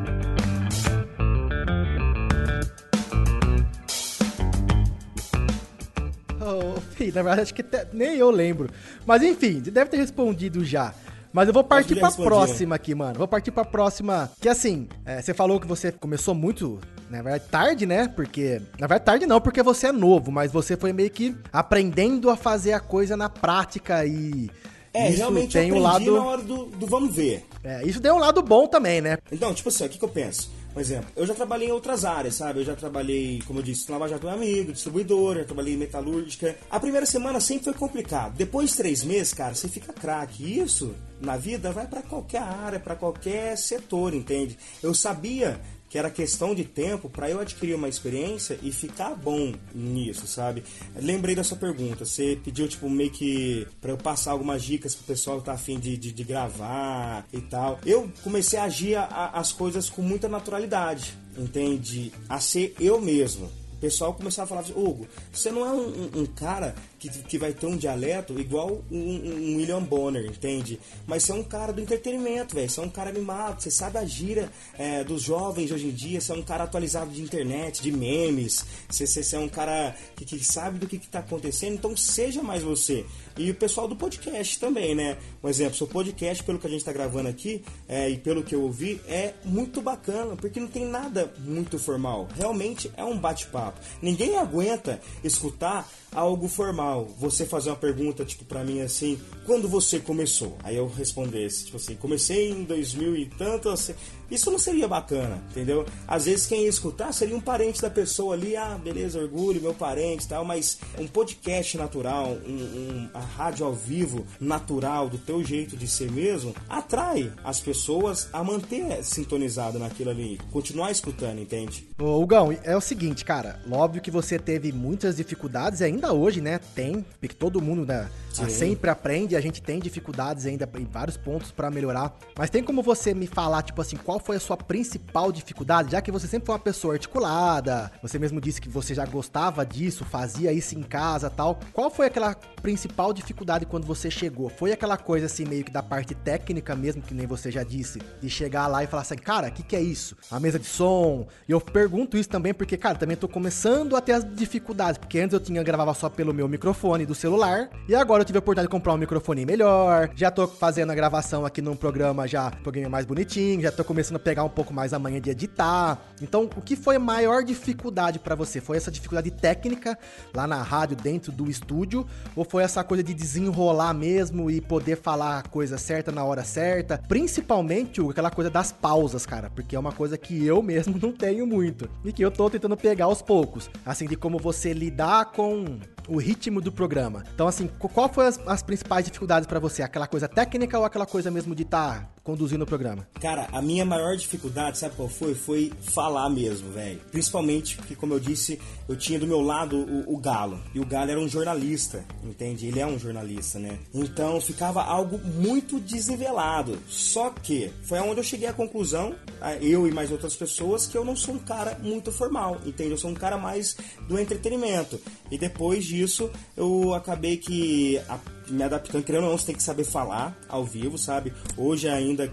Oh, filho, na verdade, acho que até, nem eu lembro. Mas enfim, deve ter respondido já. Mas eu vou partir pra próxima aqui, mano. Vou partir pra próxima. Que assim, é, você falou que você começou muito, na verdade, tarde, né? Porque. Na verdade, tarde não, porque você é novo, mas você foi meio que aprendendo a fazer a coisa na prática e. É, isso realmente tem eu aprendi um lado... na hora do, do vamos ver. É, isso deu um lado bom também, né? Então, tipo assim, o que, que eu penso? Por exemplo, eu já trabalhei em outras áreas, sabe? Eu já trabalhei, como eu disse, na Lava Jato amigo, distribuidor, já trabalhei em metalúrgica. A primeira semana sempre foi complicado. Depois de três meses, cara, você fica craque. Isso, na vida, vai para qualquer área, para qualquer setor, entende? Eu sabia que era questão de tempo para eu adquirir uma experiência e ficar bom nisso, sabe? Lembrei da sua pergunta, você pediu tipo meio que para eu passar algumas dicas pro pessoal que tá afim de, de, de gravar e tal. Eu comecei a agir a, as coisas com muita naturalidade, entende? A ser eu mesmo. O pessoal começava a falar assim, Hugo, você não é um, um, um cara que, que vai ter um dialeto igual um, um William Bonner, entende? Mas você é um cara do entretenimento, velho. Você é um cara animado, você sabe a gira é, dos jovens hoje em dia, você é um cara atualizado de internet, de memes, você, você, você é um cara que, que, sabe do que, está acontecendo, então seja mais você. E o pessoal do podcast também, né? Um exemplo, seu podcast, pelo que a gente está gravando aqui é, e pelo que eu ouvi, é muito bacana, porque não tem nada muito formal. Realmente é um bate-papo. Ninguém aguenta escutar algo formal. Você fazer uma pergunta, tipo, pra mim assim, quando você começou? Aí eu respondesse, tipo assim, comecei em 2000 e tanto, assim, isso não seria bacana, entendeu? Às vezes quem ia escutar seria um parente da pessoa ali, ah, beleza, orgulho, meu parente tal, mas um podcast natural, um, um, a rádio ao vivo natural, do teu jeito de ser mesmo, atrai as pessoas a manter sintonizado naquilo ali, continuar escutando, entende? Ô, Hugão, é o seguinte, cara, óbvio que você teve muitas dificuldades, ainda hoje, né, tem, porque todo mundo, né, sempre aprende, a gente tem dificuldades ainda em vários pontos para melhorar, mas tem como você me falar, tipo assim, qual foi a sua principal dificuldade, já que você sempre foi uma pessoa articulada, você mesmo disse que você já gostava disso, fazia isso em casa tal. Qual foi aquela principal dificuldade quando você chegou? Foi aquela coisa assim, meio que da parte técnica mesmo, que nem você já disse, de chegar lá e falar assim, cara, o que, que é isso? A mesa de som. E eu pergunto isso também porque, cara, também tô começando a ter as dificuldades, porque antes eu tinha gravava só pelo meu microfone do celular, e agora eu tive a oportunidade de comprar um microfone melhor, já tô fazendo a gravação aqui num programa já, um programa mais bonitinho, já tô começando começando a pegar um pouco mais a manhã de editar. Então, o que foi a maior dificuldade para você? Foi essa dificuldade técnica lá na rádio, dentro do estúdio? Ou foi essa coisa de desenrolar mesmo e poder falar a coisa certa na hora certa? Principalmente aquela coisa das pausas, cara, porque é uma coisa que eu mesmo não tenho muito e que eu tô tentando pegar aos poucos. Assim, de como você lidar com o ritmo do programa. Então, assim, qual foi as, as principais dificuldades para você? Aquela coisa técnica ou aquela coisa mesmo de estar tá conduzindo o programa? Cara, a minha maior dificuldade, sabe qual foi? Foi falar mesmo, velho. Principalmente porque, como eu disse, eu tinha do meu lado o, o, Galo. E o Galo era um jornalista, entende? Ele é um jornalista, né? Então ficava algo muito desnivelado. Só que foi onde eu cheguei à conclusão, eu e mais outras pessoas, que eu não sou um cara muito formal, entende? Eu sou um cara mais do entretenimento. E depois disso, eu acabei que me adaptando, querendo ou não, você tem que saber falar ao vivo, sabe? Hoje ainda, é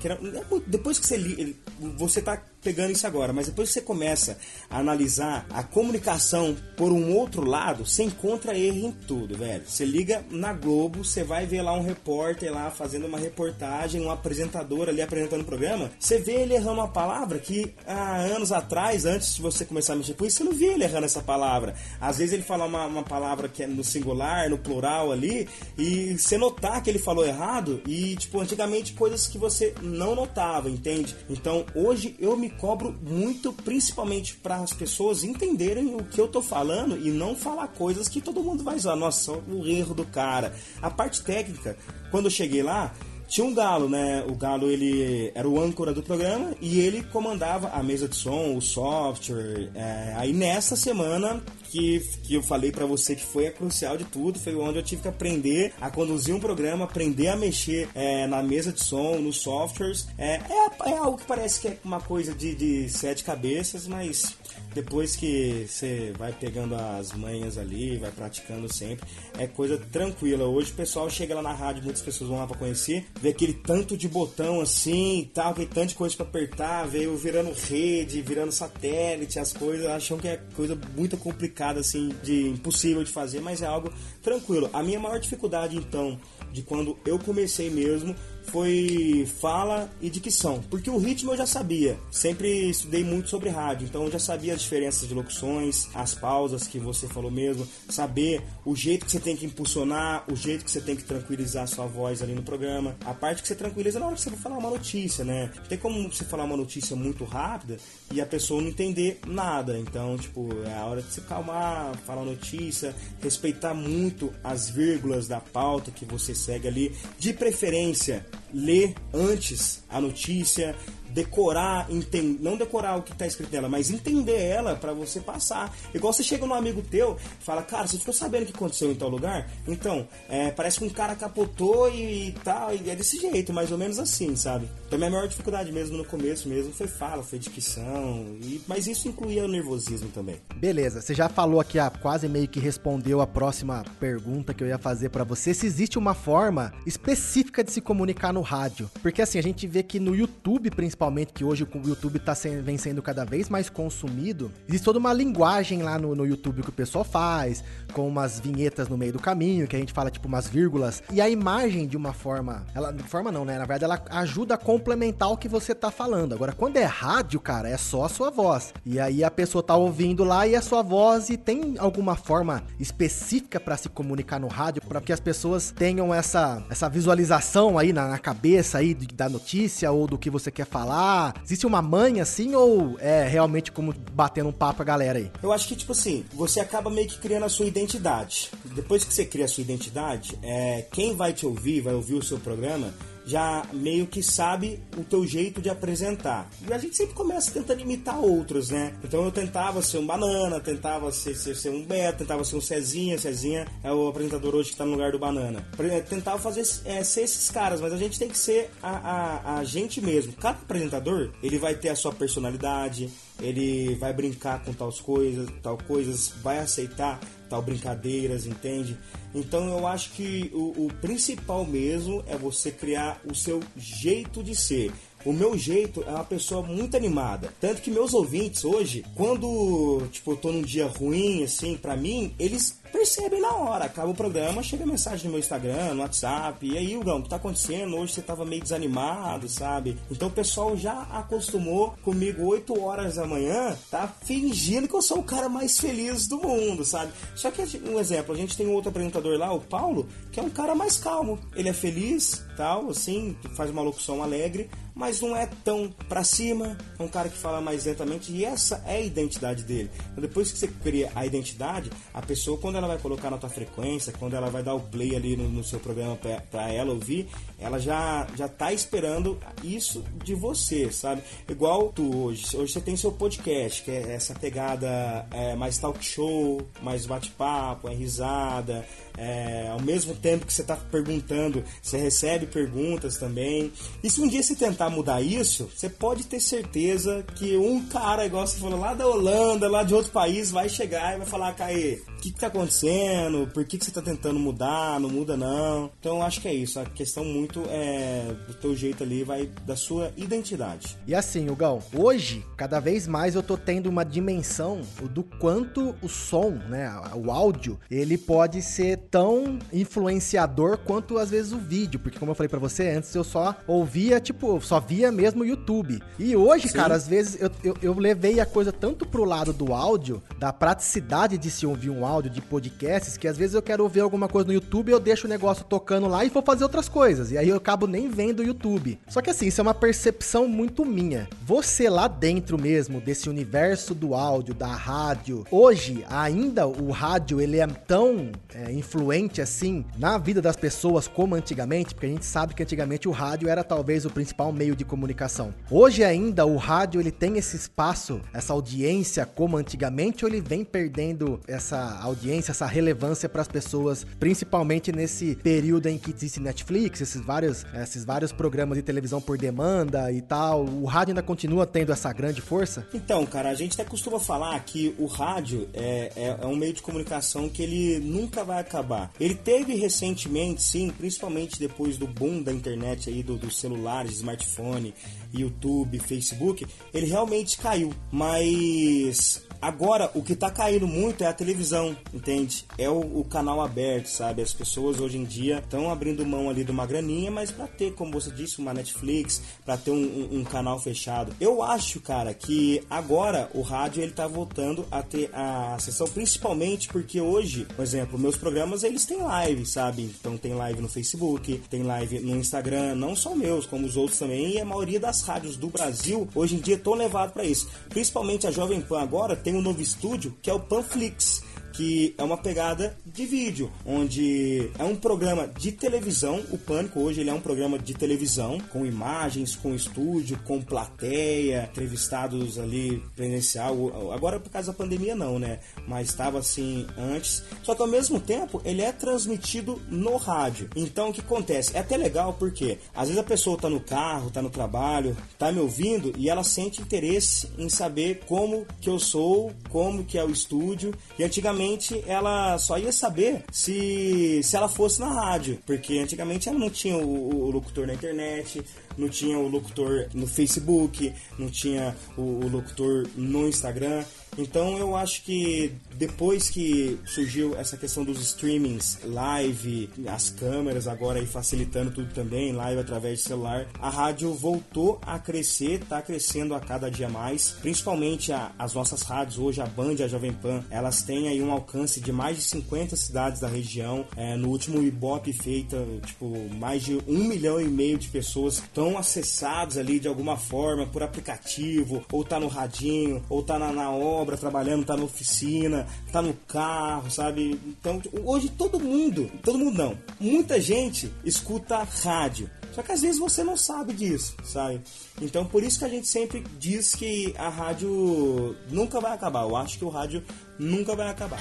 depois que você li, você tá pegando isso agora, mas depois que você começa a analisar a comunicação por um outro lado, você encontra erro em tudo, velho. Você liga na Globo, você vai ver lá um repórter lá fazendo uma reportagem, um apresentador ali apresentando o programa, você vê ele errando uma palavra que há anos atrás, antes de você começar a mexer com isso, você não via ele errando essa palavra. Às vezes ele fala uma, uma palavra que é no singular, no plural ali, e você notar que ele falou errado, e tipo, antigamente coisas que você não notava, entende? Então hoje eu me cobro muito, principalmente para as pessoas entenderem o que eu tô falando e não falar coisas que todo mundo vai usar. Nossa, o erro do cara. A parte técnica, quando eu cheguei lá, tinha um galo, né? O galo ele era o âncora do programa e ele comandava a mesa de som, o software. É, aí nessa semana que, que eu falei para você que foi a crucial de tudo, foi onde eu tive que aprender a conduzir um programa, aprender a mexer é, na mesa de som, nos softwares. É, é, é, algo que parece que é uma coisa de, de sete cabeças, mas depois que você vai pegando as manhas ali, vai praticando sempre, é coisa tranquila. Hoje o pessoal chega lá na rádio, muitas pessoas vão lá para conhecer, vê aquele tanto de botão assim e tal, aquele tanto de coisa para apertar, veio virando rede, virando satélite, as coisas, acham que é coisa muito complicada assim, de impossível de fazer, mas é algo tranquilo. A minha maior dificuldade então de quando eu comecei mesmo foi fala e dicção, porque o ritmo eu já sabia, sempre estudei muito sobre rádio, então eu já sabia as diferenças de locuções, as pausas que você falou mesmo, saber o jeito que você tem que impulsionar, o jeito que você tem que tranquilizar a sua voz ali no programa, a parte que você tranquiliza na hora que você vai falar uma notícia, né? Tem como você falar uma notícia muito rápida e a pessoa não entender nada, então, tipo, é a hora de se calmar, falar notícia, respeitar muito as vírgulas da pauta que você segue ali, de preferência ler antes a notícia, decorar, entender, não decorar o que está escrito nela, mas entender ela para você passar. Igual você chega num amigo teu, fala, cara, você ficou sabendo o que aconteceu em tal lugar? Então, é, parece que um cara capotou e, e tal, e é desse jeito, mais ou menos assim, sabe? Então, minha maior dificuldade mesmo no começo mesmo foi fala, foi dicção, e, mas isso incluía o nervosismo também. Beleza, você já falou aqui, a, quase meio que respondeu a próxima pergunta que eu ia fazer para você, se existe uma forma específica de se comunicar no rádio. Porque assim, a gente vê que no YouTube, principalmente, principalmente que hoje o YouTube tá sendo, vem sendo cada vez mais consumido, existe toda uma linguagem lá no, no YouTube que o pessoal faz, com umas vinhetas no meio do caminho, que a gente fala tipo umas vírgulas, e a imagem de uma forma, ela, de forma não, né? Na verdade, ela ajuda a complementar o que você tá falando. Agora, quando é rádio, cara, é só a sua voz. E aí a pessoa tá ouvindo lá e a sua voz e tem alguma forma específica para se comunicar no rádio, para que as pessoas tenham essa, essa visualização aí na, na cabeça aí da notícia ou do que você quer falar falar? Existe uma manha assim ou é realmente como batendo um papo a galera aí? Eu acho que, tipo assim, você acaba meio que criando a sua identidade. Depois que você cria a sua identidade, é, quem vai te ouvir, vai ouvir o seu programa, já meio que sabe o teu jeito de apresentar. E a gente sempre começa tentando imitar outros, né? Então eu tentava ser um banana, tentava ser, ser, ser um Beto, tentava ser um Cezinha. Cezinha é o apresentador hoje que tá no lugar do banana. Tentava fazer é, ser esses caras, mas a gente tem que ser a, a, a gente mesmo. Cada apresentador, ele vai ter a sua personalidade, ele vai brincar com tais coisas, tal coisas, vai aceitar tal brincadeiras, entende? Então eu acho que o, o principal mesmo é você criar o seu jeito de ser. O meu jeito é uma pessoa muito animada. Tanto que meus ouvintes hoje, quando, tipo, eu tô num dia ruim, assim, para mim, eles percebem na hora. Acaba o programa, chega mensagem no meu Instagram, no WhatsApp. E aí, Hugão, o que tá acontecendo? Hoje você tava meio desanimado, sabe? Então o pessoal já acostumou comigo 8 horas da manhã, tá fingindo que eu sou o cara mais feliz do mundo, sabe? Só que, um exemplo, a gente tem um outro apresentador lá, o Paulo, que é um cara mais calmo. Ele é feliz, tal, assim, faz uma locução alegre, mas não é tão pra cima, é um cara que fala mais lentamente e essa é a identidade dele. Então, depois que você cria a identidade, a pessoa, quando ela vai colocar na tua frequência, quando ela vai dar o play ali no, no seu programa para ela ouvir, ela já, já tá esperando isso de você, sabe? Igual tu hoje. Hoje você tem seu podcast, que é essa pegada é, mais talk show, mais bate-papo, é risada. É, ao mesmo tempo que você está perguntando, você recebe perguntas também. E se um dia você tentar mudar isso, você pode ter certeza que um cara, igual você falou, lá da Holanda, lá de outro país, vai chegar e vai falar, Caê, o que, está acontecendo? Por que, que você está tentando mudar? Não muda não. Então acho que é isso. A questão muito é do teu jeito ali, vai da sua identidade. E assim, Hugão, hoje, cada vez mais eu tô tendo uma dimensão do quanto o som, né, o áudio, ele pode ser tão influenciador quanto às vezes o vídeo, porque como eu falei para você antes, eu só ouvia, tipo, só via mesmo o YouTube. E hoje, Sim. cara, às vezes eu, eu, eu, levei a coisa tanto pro lado do áudio, da praticidade de se ouvir um áudio de podcasts, que às vezes eu quero ouvir alguma coisa no YouTube, eu deixo o negócio tocando lá e vou fazer outras coisas. E aí eu acabo nem vendo o YouTube. Só que assim, isso é uma percepção muito minha. Você lá dentro mesmo desse universo do áudio, da rádio, hoje ainda o rádio ele é tão é, influente assim na vida das pessoas como antigamente, porque a gente sabe que antigamente o rádio era talvez o principal meio de comunicação. Hoje ainda o rádio ele tem esse espaço, essa audiência como antigamente, ou ele vem perdendo essa audiência, essa relevância para as pessoas, principalmente nesse período em que existe Netflix, esses vários, esses vários programas de televisão por demanda e tal. O rádio ainda continua tendo essa grande força? Então, cara, a gente até costuma falar que o rádio é, é, é um meio de comunicação que ele nunca vai acabar. Ele teve recentemente, sim, principalmente depois do boom da internet aí, do, dos celulares, smartphone, YouTube, Facebook, ele realmente caiu. Mas Agora, o que tá caindo muito é a televisão, entende? É o, o canal aberto, sabe? As pessoas hoje em dia estão abrindo mão ali de uma graninha, mas para ter, como você disse, uma Netflix, para ter um, um, um, canal fechado. Eu acho, cara, que agora o rádio ele tá voltando a ter a sessão, principalmente porque hoje, por exemplo, meus programas eles têm live, sabe? Então tem live no Facebook, tem live no Instagram, não só meus, como os outros também, e a maioria das rádios do Brasil hoje em dia estão levados para isso. Principalmente a Jovem Pan agora tem um novo estúdio que é o Panflix que é uma pegada de vídeo, onde é um programa de televisão. O Pânico hoje ele é um programa de televisão com imagens, com estúdio, com plateia, entrevistados ali presencial. Agora por causa da pandemia não, né? Mas estava assim antes. Só que ao mesmo tempo ele é transmitido no rádio. Então o que acontece? É até legal porque às vezes a pessoa está no carro, está no trabalho, está me ouvindo e ela sente interesse em saber como que eu sou, como que é o estúdio. E antigamente antigamente ela só ia saber se, se ela fosse na rádio, porque antigamente ela não tinha o, o locutor na internet, não tinha o locutor no Facebook, não tinha o, o locutor no Instagram. Então eu acho que depois que surgiu essa questão dos streamings, live, as câmeras agora aí facilitando tudo também, live através de celular, a rádio voltou a crescer, está crescendo a cada dia mais, principalmente a, as nossas rádios hoje, a Band e a Jovem Pan, elas têm aí um alcance de mais de 50 cidades da região. É, no último Ibope feita, tipo, mais de um milhão e meio de pessoas estão acessados ali de alguma forma por aplicativo, ou tá no radinho, ou tá na, na hora obra, trabalhando, tá na oficina, tá no carro, sabe? Então, hoje todo mundo, todo mundo não, muita gente escuta rádio. Só que às vezes você não sabe disso, sabe? Então por isso que a gente sempre diz que a rádio nunca vai acabar. Eu acho que o rádio nunca vai acabar.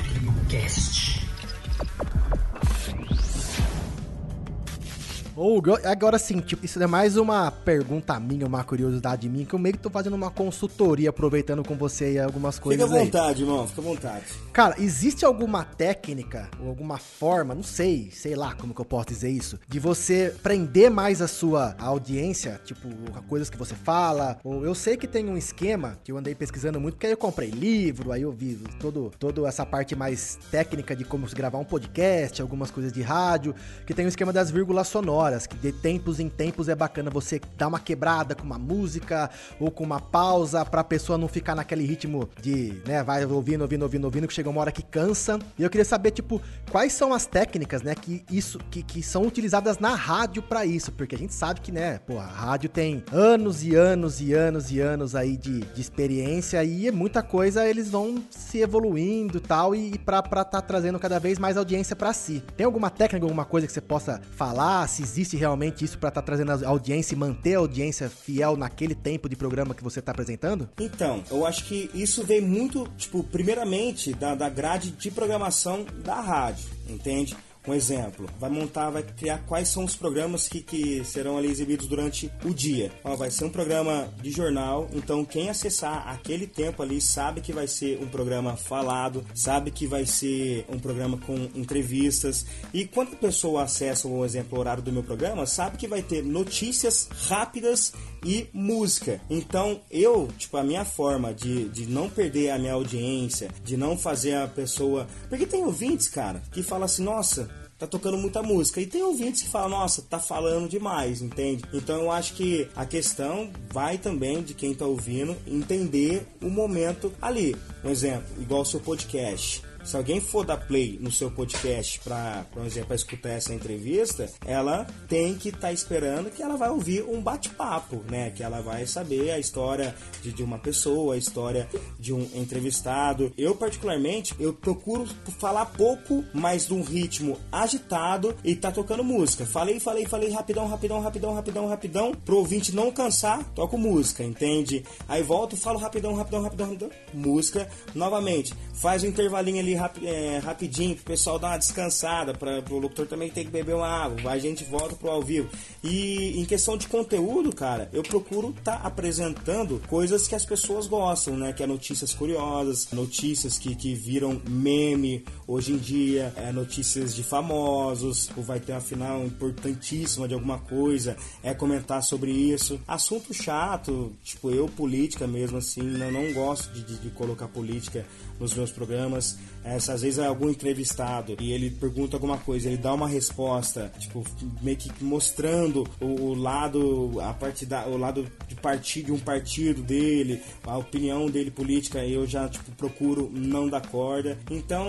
Ou agora sim, tipo, isso é mais uma pergunta minha, uma curiosidade minha, que eu meio que tô fazendo uma consultoria, aproveitando com você aí algumas coisas. Fica à vontade, aí. irmão, fica à vontade. Cara, existe alguma técnica, ou alguma forma, não sei, sei lá como que eu posso dizer isso, de você prender mais a sua audiência, tipo, coisas que você fala, ou eu sei que tem um esquema que eu andei pesquisando muito, porque aí eu comprei livro, aí eu vi todo, toda essa parte mais técnica de como gravar um podcast, algumas coisas de rádio, que tem o um esquema das vírgulas sonoras horas, que de tempos em tempos é bacana você dar uma quebrada com uma música ou com uma pausa pra pessoa não ficar naquele ritmo de, né, vai ouvindo, ouvindo, ouvindo, ouvindo, que chega uma hora que cansa. E eu queria saber, tipo, quais são as técnicas, né, que isso, que, que são utilizadas na rádio para isso, porque a gente sabe que, né, pô, a rádio tem anos e anos e anos e anos aí de, de experiência e é muita coisa eles vão se evoluindo tal, e, e pra, pra tá trazendo cada vez mais audiência para si. Tem alguma técnica, alguma coisa que você possa falar, se existe realmente isso para estar tá trazendo a audiência e manter a audiência fiel naquele tempo de programa que você está apresentando? Então, eu acho que isso vem muito, tipo, primeiramente da, da grade de programação da rádio, entende? Um exemplo, vai montar, vai criar quais são os programas que, que serão ali exibidos durante o dia. Ó, vai ser um programa de jornal, então quem acessar aquele tempo ali sabe que vai ser um programa falado, sabe que vai ser um programa com entrevistas. E quando a pessoa acessa, por exemplo, o horário do meu programa, sabe que vai ter notícias rápidas e música. Então eu, tipo, a minha forma de, de não perder a minha audiência, de não fazer a pessoa. Porque tem ouvintes, cara, que fala assim, nossa tá tocando muita música. E tem ouvintes que falam, nossa, tá falando demais, entende? Então eu acho que a questão vai também de quem tá ouvindo entender o momento ali. Um exemplo, igual o seu podcast se alguém for dar play no seu podcast para, por exemplo, para escutar essa entrevista, ela tem que estar tá esperando que ela vai ouvir um bate-papo, né? Que ela vai saber a história de, de uma pessoa, a história de um entrevistado. Eu, particularmente, eu procuro falar pouco, mas de um ritmo agitado e tá tocando música. Falei, falei, falei, rapidão, rapidão, rapidão, rapidão, rapidão, pro ouvinte não cansar, toco música, entende? Aí volto, falo rapidão, rapidão, rapidão, rapidão, música. Novamente, faz um intervalinho ali ali rap, é, rapidinho pro pessoal dar uma descansada, para o locutor também ter que beber uma água, a gente volta pro ao vivo. E em questão de conteúdo, cara, eu procuro estar tá apresentando coisas que as pessoas gostam, né? Que é notícias curiosas, notícias que, que viram meme hoje em dia, é, notícias de famosos, ou vai ter uma final importantíssima de alguma coisa, é comentar sobre isso. Assunto chato, tipo eu, política mesmo, assim, eu não gosto de, de, de colocar política nos meus programas. É, às vezes é algum entrevistado e ele pergunta alguma coisa, ele dá uma resposta, tipo, meio que mostrando o, o lado, a partida, o lado de partido, de um partido dele, a opinião dele política, eu já, tipo, procuro não dar corda. Então,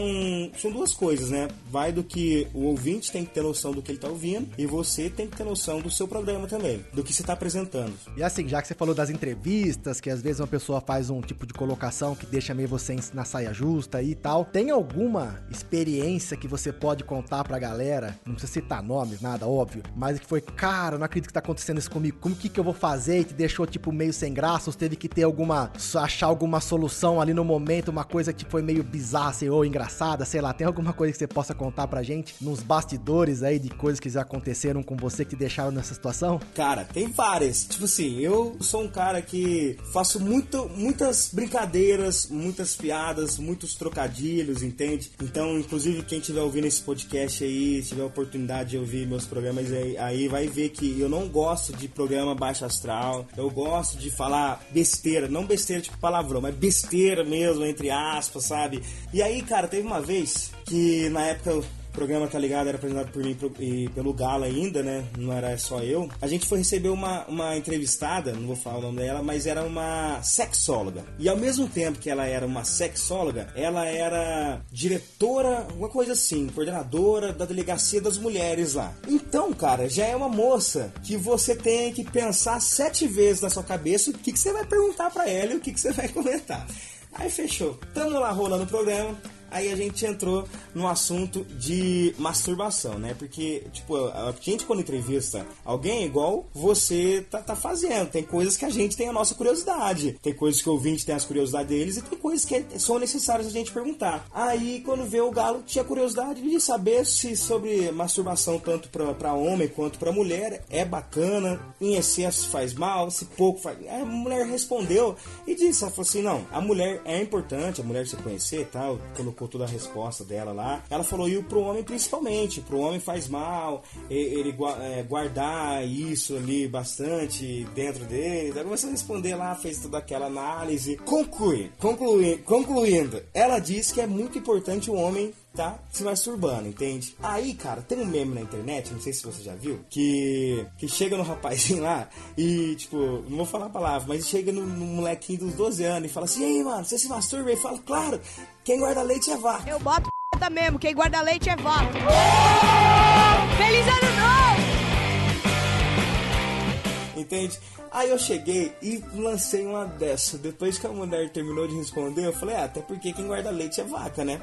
são duas coisas, né? Vai do que o ouvinte tem que ter noção do que ele tá ouvindo e você tem que ter noção do seu programa também, do que você tá apresentando. E assim, já que você falou das entrevistas, que às vezes uma pessoa faz um tipo de colocação que deixa meio você na saia justa e tal, tem alguma experiência que você pode contar pra galera? Não precisa citar nomes, nada, óbvio. Mas que foi, cara, não acredito que tá acontecendo isso comigo. Como que, que eu vou fazer? E te deixou, tipo, meio sem graça? Ou teve que ter alguma. achar alguma solução ali no momento, uma coisa que foi meio bizarra, assim, ou engraçada, sei lá. Tem alguma coisa que você possa contar pra gente nos bastidores aí de coisas que já aconteceram com você que te deixaram nessa situação? Cara, tem várias. Tipo assim, eu sou um cara que faço muito, muitas brincadeiras, muitas piadas, muitos trocadilhos, entende? Então, inclusive, quem estiver ouvindo esse podcast aí, tiver a oportunidade de ouvir meus programas aí, aí vai ver que eu não gosto de programa baixo astral, eu gosto de falar besteira, não besteira tipo palavrão, mas besteira mesmo, entre aspas, sabe? E aí, cara, teve uma vez que na época o programa, tá ligado, era apresentado por mim e pelo Galo ainda, né? Não era só eu. A gente foi receber uma, uma entrevistada, não vou falar o nome dela, mas era uma sexóloga. E ao mesmo tempo que ela era uma sexóloga, ela era diretora, uma coisa assim, coordenadora da delegacia das mulheres lá. Então, cara, já é uma moça que você tem que pensar sete vezes na sua cabeça o que, que você vai perguntar para ela e o que, que você vai comentar. Aí fechou. Tamo lá rolando o programa aí a gente entrou no assunto de masturbação, né? Porque, tipo, a gente quando entrevista alguém, igual você tá, tá fazendo, tem coisas que a gente tem a nossa curiosidade, tem coisas que o ouvinte tem as curiosidades deles e tem coisas que são necessárias a gente perguntar. Aí, quando vê o Galo, tinha curiosidade de saber se sobre masturbação, tanto para homem quanto para mulher, é bacana, em excesso faz mal, se pouco faz. A mulher respondeu e disse: ela falou assim, não, a mulher é importante, a mulher se conhecer e tal, colocou colocou toda a resposta dela lá. Ela falou, e pro homem principalmente, pro homem faz mal, ele é, guardar isso ali bastante dentro dele. Aí começou a responder lá, fez toda aquela análise. Conclui, conclui, concluindo, ela diz que é muito importante o homem tá se masturbando, entende? Aí, cara, tem um meme na internet, não sei se você já viu, que, que chega no rapazinho lá e, tipo, não vou falar a palavra, mas chega no, no molequinho dos 12 anos e fala assim: Ei, mano, você se masturba? E fala, claro, quem guarda leite é vaca. Eu boto p mesmo, quem guarda leite é vaca. Feliz ano novo! Entende? Aí eu cheguei e lancei uma dessa. Depois que a mulher terminou de responder, eu falei, ah, até porque quem guarda leite é vaca, né?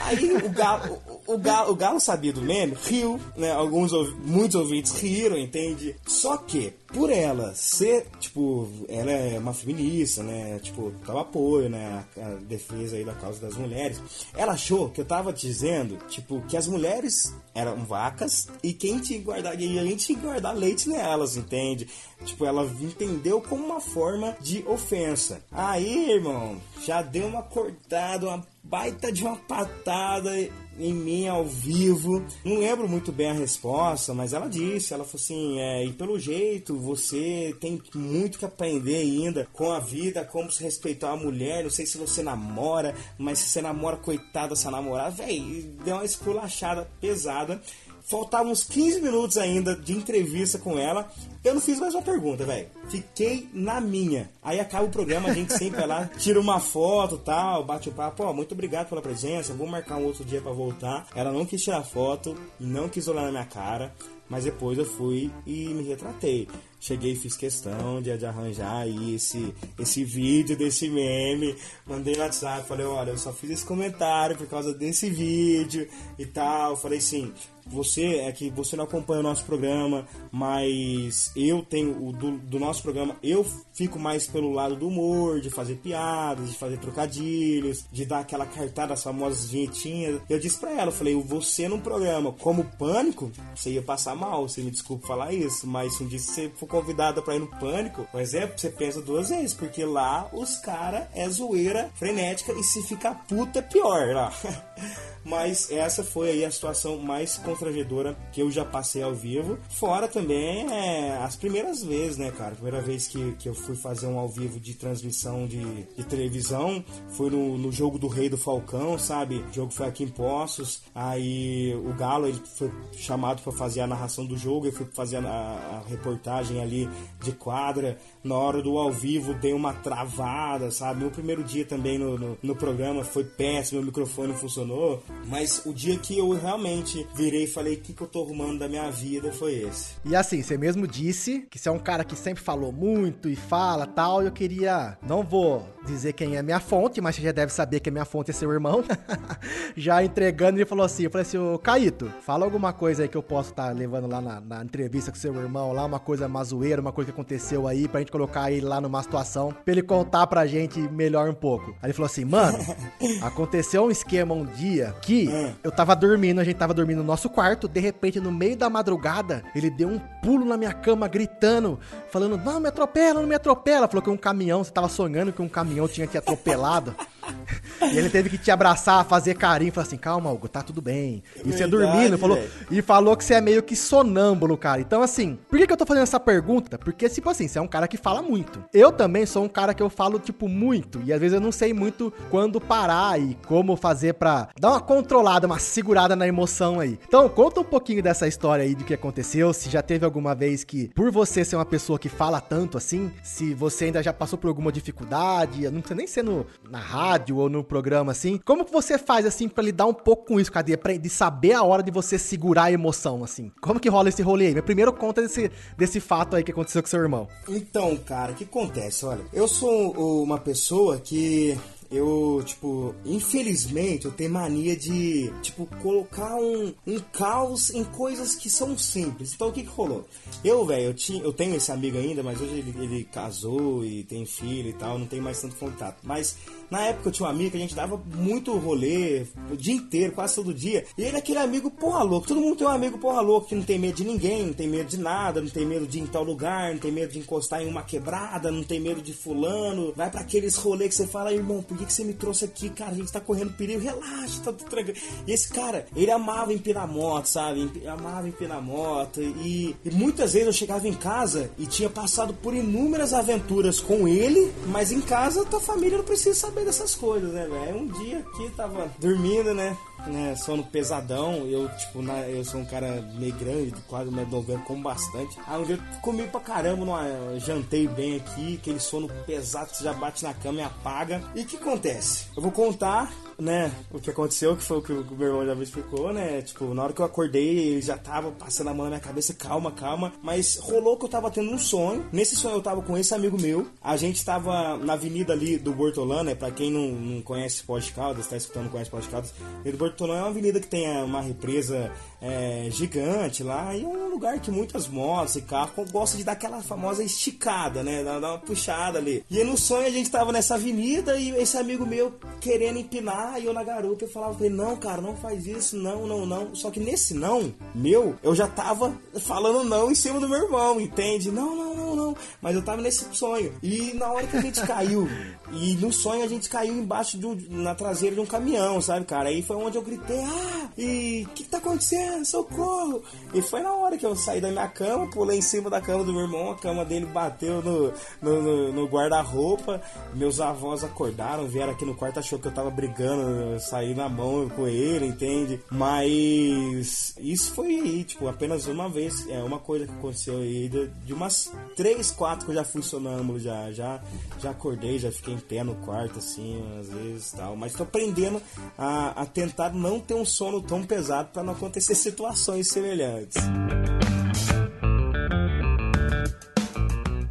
Aí o galo, o, galo, o galo sabia do meme, riu, né? Alguns, muitos ouvintes riram, entende? Só que, por ela ser, tipo, ela é uma feminista, né? Tipo, dava apoio, né? A, a, defesa aí da causa das mulheres. Ela achou que eu tava dizendo, tipo, que as mulheres eram vacas e quem tinha que guardar, e a gente tinha que guardar leite nelas, entende? Tipo, ela entendeu como uma forma de ofensa. Aí, irmão, já deu uma cortada, uma baita de uma patada em mim ao vivo. Não lembro muito bem a resposta, mas ela disse, ela falou assim, é, e pelo jeito você tem muito que aprender ainda com a vida, como se respeitar a mulher. Não sei se você namora, mas se você namora, coitada dessa namorada, velho, deu uma esculachada pesada. Faltavam uns 15 minutos ainda de entrevista com ela. Eu não fiz mais uma pergunta, velho. Fiquei na minha. Aí acaba o programa, a gente sempre vai lá, tira uma foto tal, bate o papo. Ó, muito obrigado pela presença, vou marcar um outro dia para voltar. Ela não quis tirar foto, não quis olhar na minha cara. Mas depois eu fui e me retratei. Cheguei e fiz questão de, de arranjar aí esse, esse vídeo desse meme. Mandei no WhatsApp, falei, olha, eu só fiz esse comentário por causa desse vídeo e tal. Falei assim, você é que você não acompanha o nosso programa, mas eu tenho o do, do, nosso programa, eu fico mais pelo lado do humor, de fazer piadas, de fazer trocadilhos, de dar aquela cartada as famosas vinhetinhas. Eu disse pra ela, falei, você num programa como Pânico, você ia passar mal, você me desculpa falar isso, mas se um dia você for convidada pra ir no Pânico, por exemplo, você pensa duas vezes, porque lá os cara é zoeira frenética e se ficar puta é pior lá. mas essa foi aí a situação mais constrangedora que eu já passei ao vivo. Fora também é, as primeiras vezes, né, cara? Primeira vez que, que eu fui fazer um ao vivo de transmissão de, de televisão foi no, no jogo do Rei do Falcão, sabe? O jogo foi aqui em Poços. Aí o Galo ele foi chamado para fazer a narração do jogo, eu fui fazer a, a, reportagem ali de quadra. Na hora do ao vivo dei uma travada, sabe? No primeiro dia também no, no, no programa foi péssimo, o microfone não funcionou. Mas o dia que eu realmente virei e falei o que, que eu tô arrumando da minha vida foi esse. E assim, você mesmo disse que você é um cara que sempre falou muito e fala tal. E eu queria. Não vou dizer quem é minha fonte, mas você já deve saber que a minha fonte é seu irmão. já entregando, ele falou assim: eu falei assim, ô Caíto, fala alguma coisa aí que eu posso estar tá levando lá na, na, entrevista com seu irmão, lá, uma coisa mazoeira, uma coisa que aconteceu aí, pra gente colocar ele lá numa situação, pra ele contar pra gente melhor um pouco. Aí ele falou assim, mano, aconteceu um esquema um dia que é. eu tava dormindo, a gente tava dormindo no nosso quarto, de repente, no meio da madrugada, ele deu um pulo na minha cama, gritando, falando, não, me atropela, não me atropela. Falou que um caminhão, você tava sonhando que um caminhão tinha te atropelado. e ele teve que te abraçar, fazer carinho, falar assim, calma, Hugo, tá tudo bem. E você dormindo, falou, e falou que você é meio que sonâmbulo, cara. Então, assim, por que, que eu tô fazendo essa pergunta? Porque, tipo assim, você é um cara que fala muito. Eu também sou um cara que eu falo, tipo, muito. E às vezes eu não sei muito quando parar e como fazer pra dar uma controlada, uma segurada na emoção aí. Então, conta um pouquinho dessa história aí do que aconteceu. Se já teve alguma vez que, por você ser uma pessoa que fala tanto assim, se você ainda já passou por alguma dificuldade, não precisa nem ser no, na rádio ou no programa assim. Como que você faz assim para lidar um pouco com isso, Cadê? Pra, de saber a hora de você segurar a emoção, assim. Como que rola esse rolê aí? Meu primeiro conta desse, desse fato aí que aconteceu com seu irmão. Então, cara, o que acontece? Olha, eu sou uma pessoa que eu, tipo, infelizmente eu tenho mania de, tipo, colocar um, um caos em coisas que são simples. Então o que que rolou? Eu, velho, eu, tinha, eu tenho esse amigo ainda, mas hoje ele, ele casou e tem filho e tal, não tem mais tanto contato. Mas na época eu tinha um amigo que a gente dava muito rolê, o dia inteiro, quase todo dia. E ele é aquele amigo porra louco. Todo mundo tem um amigo porra louco que não tem medo de ninguém, não tem medo de nada, não tem medo de ir em tal lugar, não tem medo de encostar em uma quebrada, não tem medo de fulano. Vai para aqueles rolês que você fala, irmão, por que, que você me trouxe aqui, cara? A gente tá correndo perigo, relaxa, tá tudo tranquilo. E esse cara, ele amava empinar moto, sabe? Amava empinar moto. E, e muitas vezes eu chegava em casa e tinha passado por inúmeras aventuras com ele, mas em casa tua família não precisa saber dessas coisas, né, velho? Um dia aqui tava dormindo, né? né, sono pesadão. Eu, tipo, na, eu sou um cara meio grande, quase 1,90m, como bastante. Aí um dia eu comi pra caramba, numa, jantei bem aqui, aquele sono pesado que você já bate na cama e apaga. E o que acontece? Eu vou contar né, o que aconteceu, que foi o que o meu irmão já me explicou, né? Tipo, na hora que eu acordei, ele já tava passando a mão na minha cabeça, calma, calma. Mas rolou que eu tava tendo um sonho. Nesse sonho eu tava com esse amigo meu. A gente tava na avenida ali do Bortolã, né? Pra quem não, não conhece Pós Caldas, tá escutando, conhece Pós Caldas. do Bortolã é uma avenida que tem uma represa é, gigante lá. E é um lugar que muitas motos e carros gostam de dar aquela famosa esticada, né? Dar uma puxada ali. E no sonho a gente tava nessa avenida e esse amigo meu querendo empinar lá e eu na garupa eu falava ele, não, cara, não faz isso, não, não, não. Só que nesse não, meu, eu já tava falando não em cima do meu irmão, entende? Não, não, não, não. Mas eu tava nesse sonho. E na hora que a gente caiu, e no sonho a gente caiu embaixo do, na traseira de um caminhão, sabe, cara? Aí foi onde eu gritei, ah, e o que, que tá acontecendo? Socorro! E foi na hora que eu saí da minha cama, pulei em cima da cama do meu irmão, a cama dele bateu no, no, no, no guarda-roupa, meus avós acordaram, vieram aqui no quarto, achou que eu tava brigando, saí na mão com ele, entende? Mas isso foi aí, tipo, apenas uma vez, é uma coisa que aconteceu aí, de, de umas três, quatro que eu já fui sonâmbulo, já, já, já acordei, já fiquei em pé no quarto, assim, às vezes tal, mas tô aprendendo a, a tentar não ter um sono tão pesado para não acontecer situações semelhantes.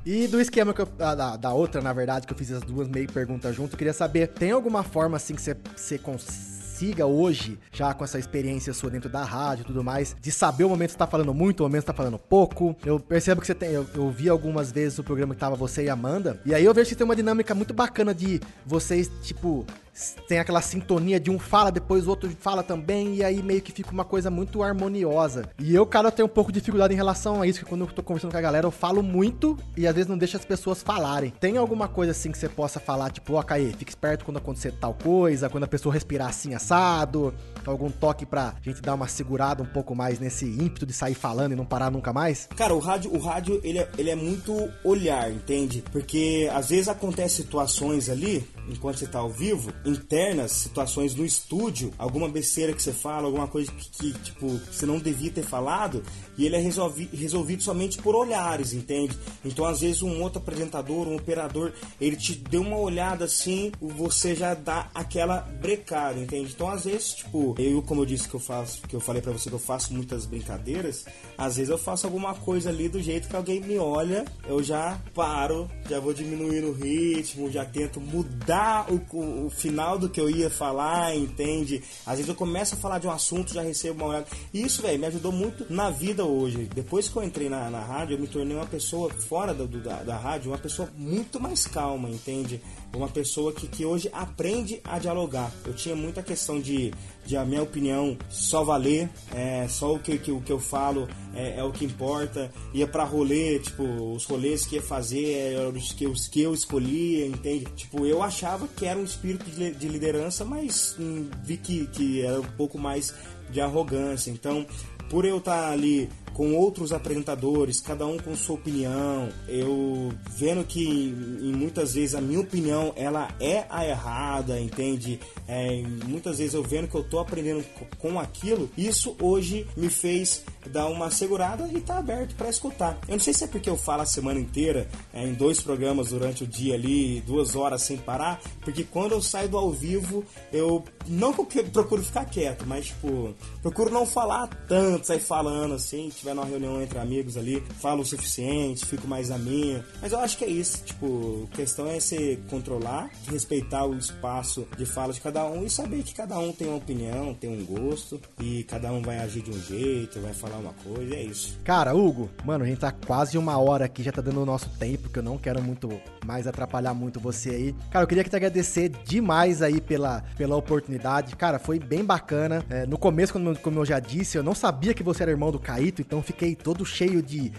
E do esquema que eu, da, da, outra, na verdade, que eu fiz as duas meio perguntas junto, queria saber, tem alguma forma assim que você, você consiga hoje, já com essa experiência sua dentro da rádio e tudo mais, de saber o momento que você tá falando muito, o momento que você tá falando pouco. Eu percebo que você tem. Eu, eu vi algumas vezes o programa que tava você e Amanda. E aí eu vejo que tem uma dinâmica muito bacana de vocês, tipo, tem aquela sintonia de um fala, depois o outro fala também, e aí meio que fica uma coisa muito harmoniosa. E eu, cara, tenho um pouco de dificuldade em relação a isso, que quando eu tô conversando com a galera, eu falo muito e às vezes não deixo as pessoas falarem. Tem alguma coisa assim que você possa falar, tipo, ó, oh, Caê, fica esperto quando acontecer tal coisa, quando a pessoa respirar assim assado, algum toque pra gente dar uma segurada um pouco mais nesse ímpeto de sair falando e não parar nunca mais? Cara, o rádio, o rádio ele, é, ele é muito olhar, entende? Porque às vezes acontece situações ali, enquanto você tá ao vivo, internas, situações no estúdio, alguma besteira que você fala, alguma coisa que, que tipo, você não devia ter falado, e ele é resolvi, resolvido somente por olhares, entende? Então, às vezes, um outro apresentador, um operador, ele te deu uma olhada assim, você já dá aquela brecada, entende? Então, às vezes, tipo, eu, como eu disse que eu faço, que eu falei para você que eu faço muitas brincadeiras, às vezes eu faço alguma coisa ali do jeito que alguém me olha, eu já paro, já vou diminuindo o ritmo, já tento mudar o, o, o final do que eu ia falar, entende? Às vezes eu começo a falar de um assunto, já recebo uma olhada. E isso, velho, me ajudou muito na vida hoje. Depois que eu entrei na, na rádio, eu me tornei uma pessoa fora do, do, da, da rádio, uma pessoa muito mais calma, entende? Uma pessoa que, que hoje aprende a dialogar. Eu tinha muita questão de, de a minha opinião só valer, é, só o que, que, o que eu falo é, é o que importa. Ia pra rolê, tipo, os rolês que ia fazer eram os que, os que eu escolhia, entende? Tipo, eu achava que era um espírito de, de liderança, mas hum, vi que, que era um pouco mais de arrogância. Então, por eu estar ali com outros apresentadores, cada um com sua opinião, eu vendo que em muitas vezes a minha opinião ela é a errada, entende? É, muitas vezes eu vendo que eu tô aprendendo com aquilo, isso hoje me fez dar uma segurada e tá aberto para escutar. Eu não sei se é porque eu falo a semana inteira, é, em dois programas durante o dia ali, duas horas sem parar, porque quando eu saio do ao vivo, eu não procuro ficar quieto, mas tipo, procuro não falar tanto, sair falando assim, tiver numa reunião entre amigos ali, falo o suficiente, fico mais a minha. Mas eu acho que é isso, tipo, a questão é se controlar, respeitar o espaço de fala de cada um e saber que cada um tem uma opinião, tem um gosto e cada um vai agir de um jeito, vai falar uma coisa, é isso. Cara, Hugo, mano, a gente tá quase uma hora aqui, já tá dando o nosso tempo, que eu não quero muito mais atrapalhar muito você aí. Cara, eu queria te agradecer demais aí pela, pela oportunidade. Cara, foi bem bacana. É, no começo, como, como eu já disse, eu não sabia que você era irmão do Caíto, então fiquei todo cheio de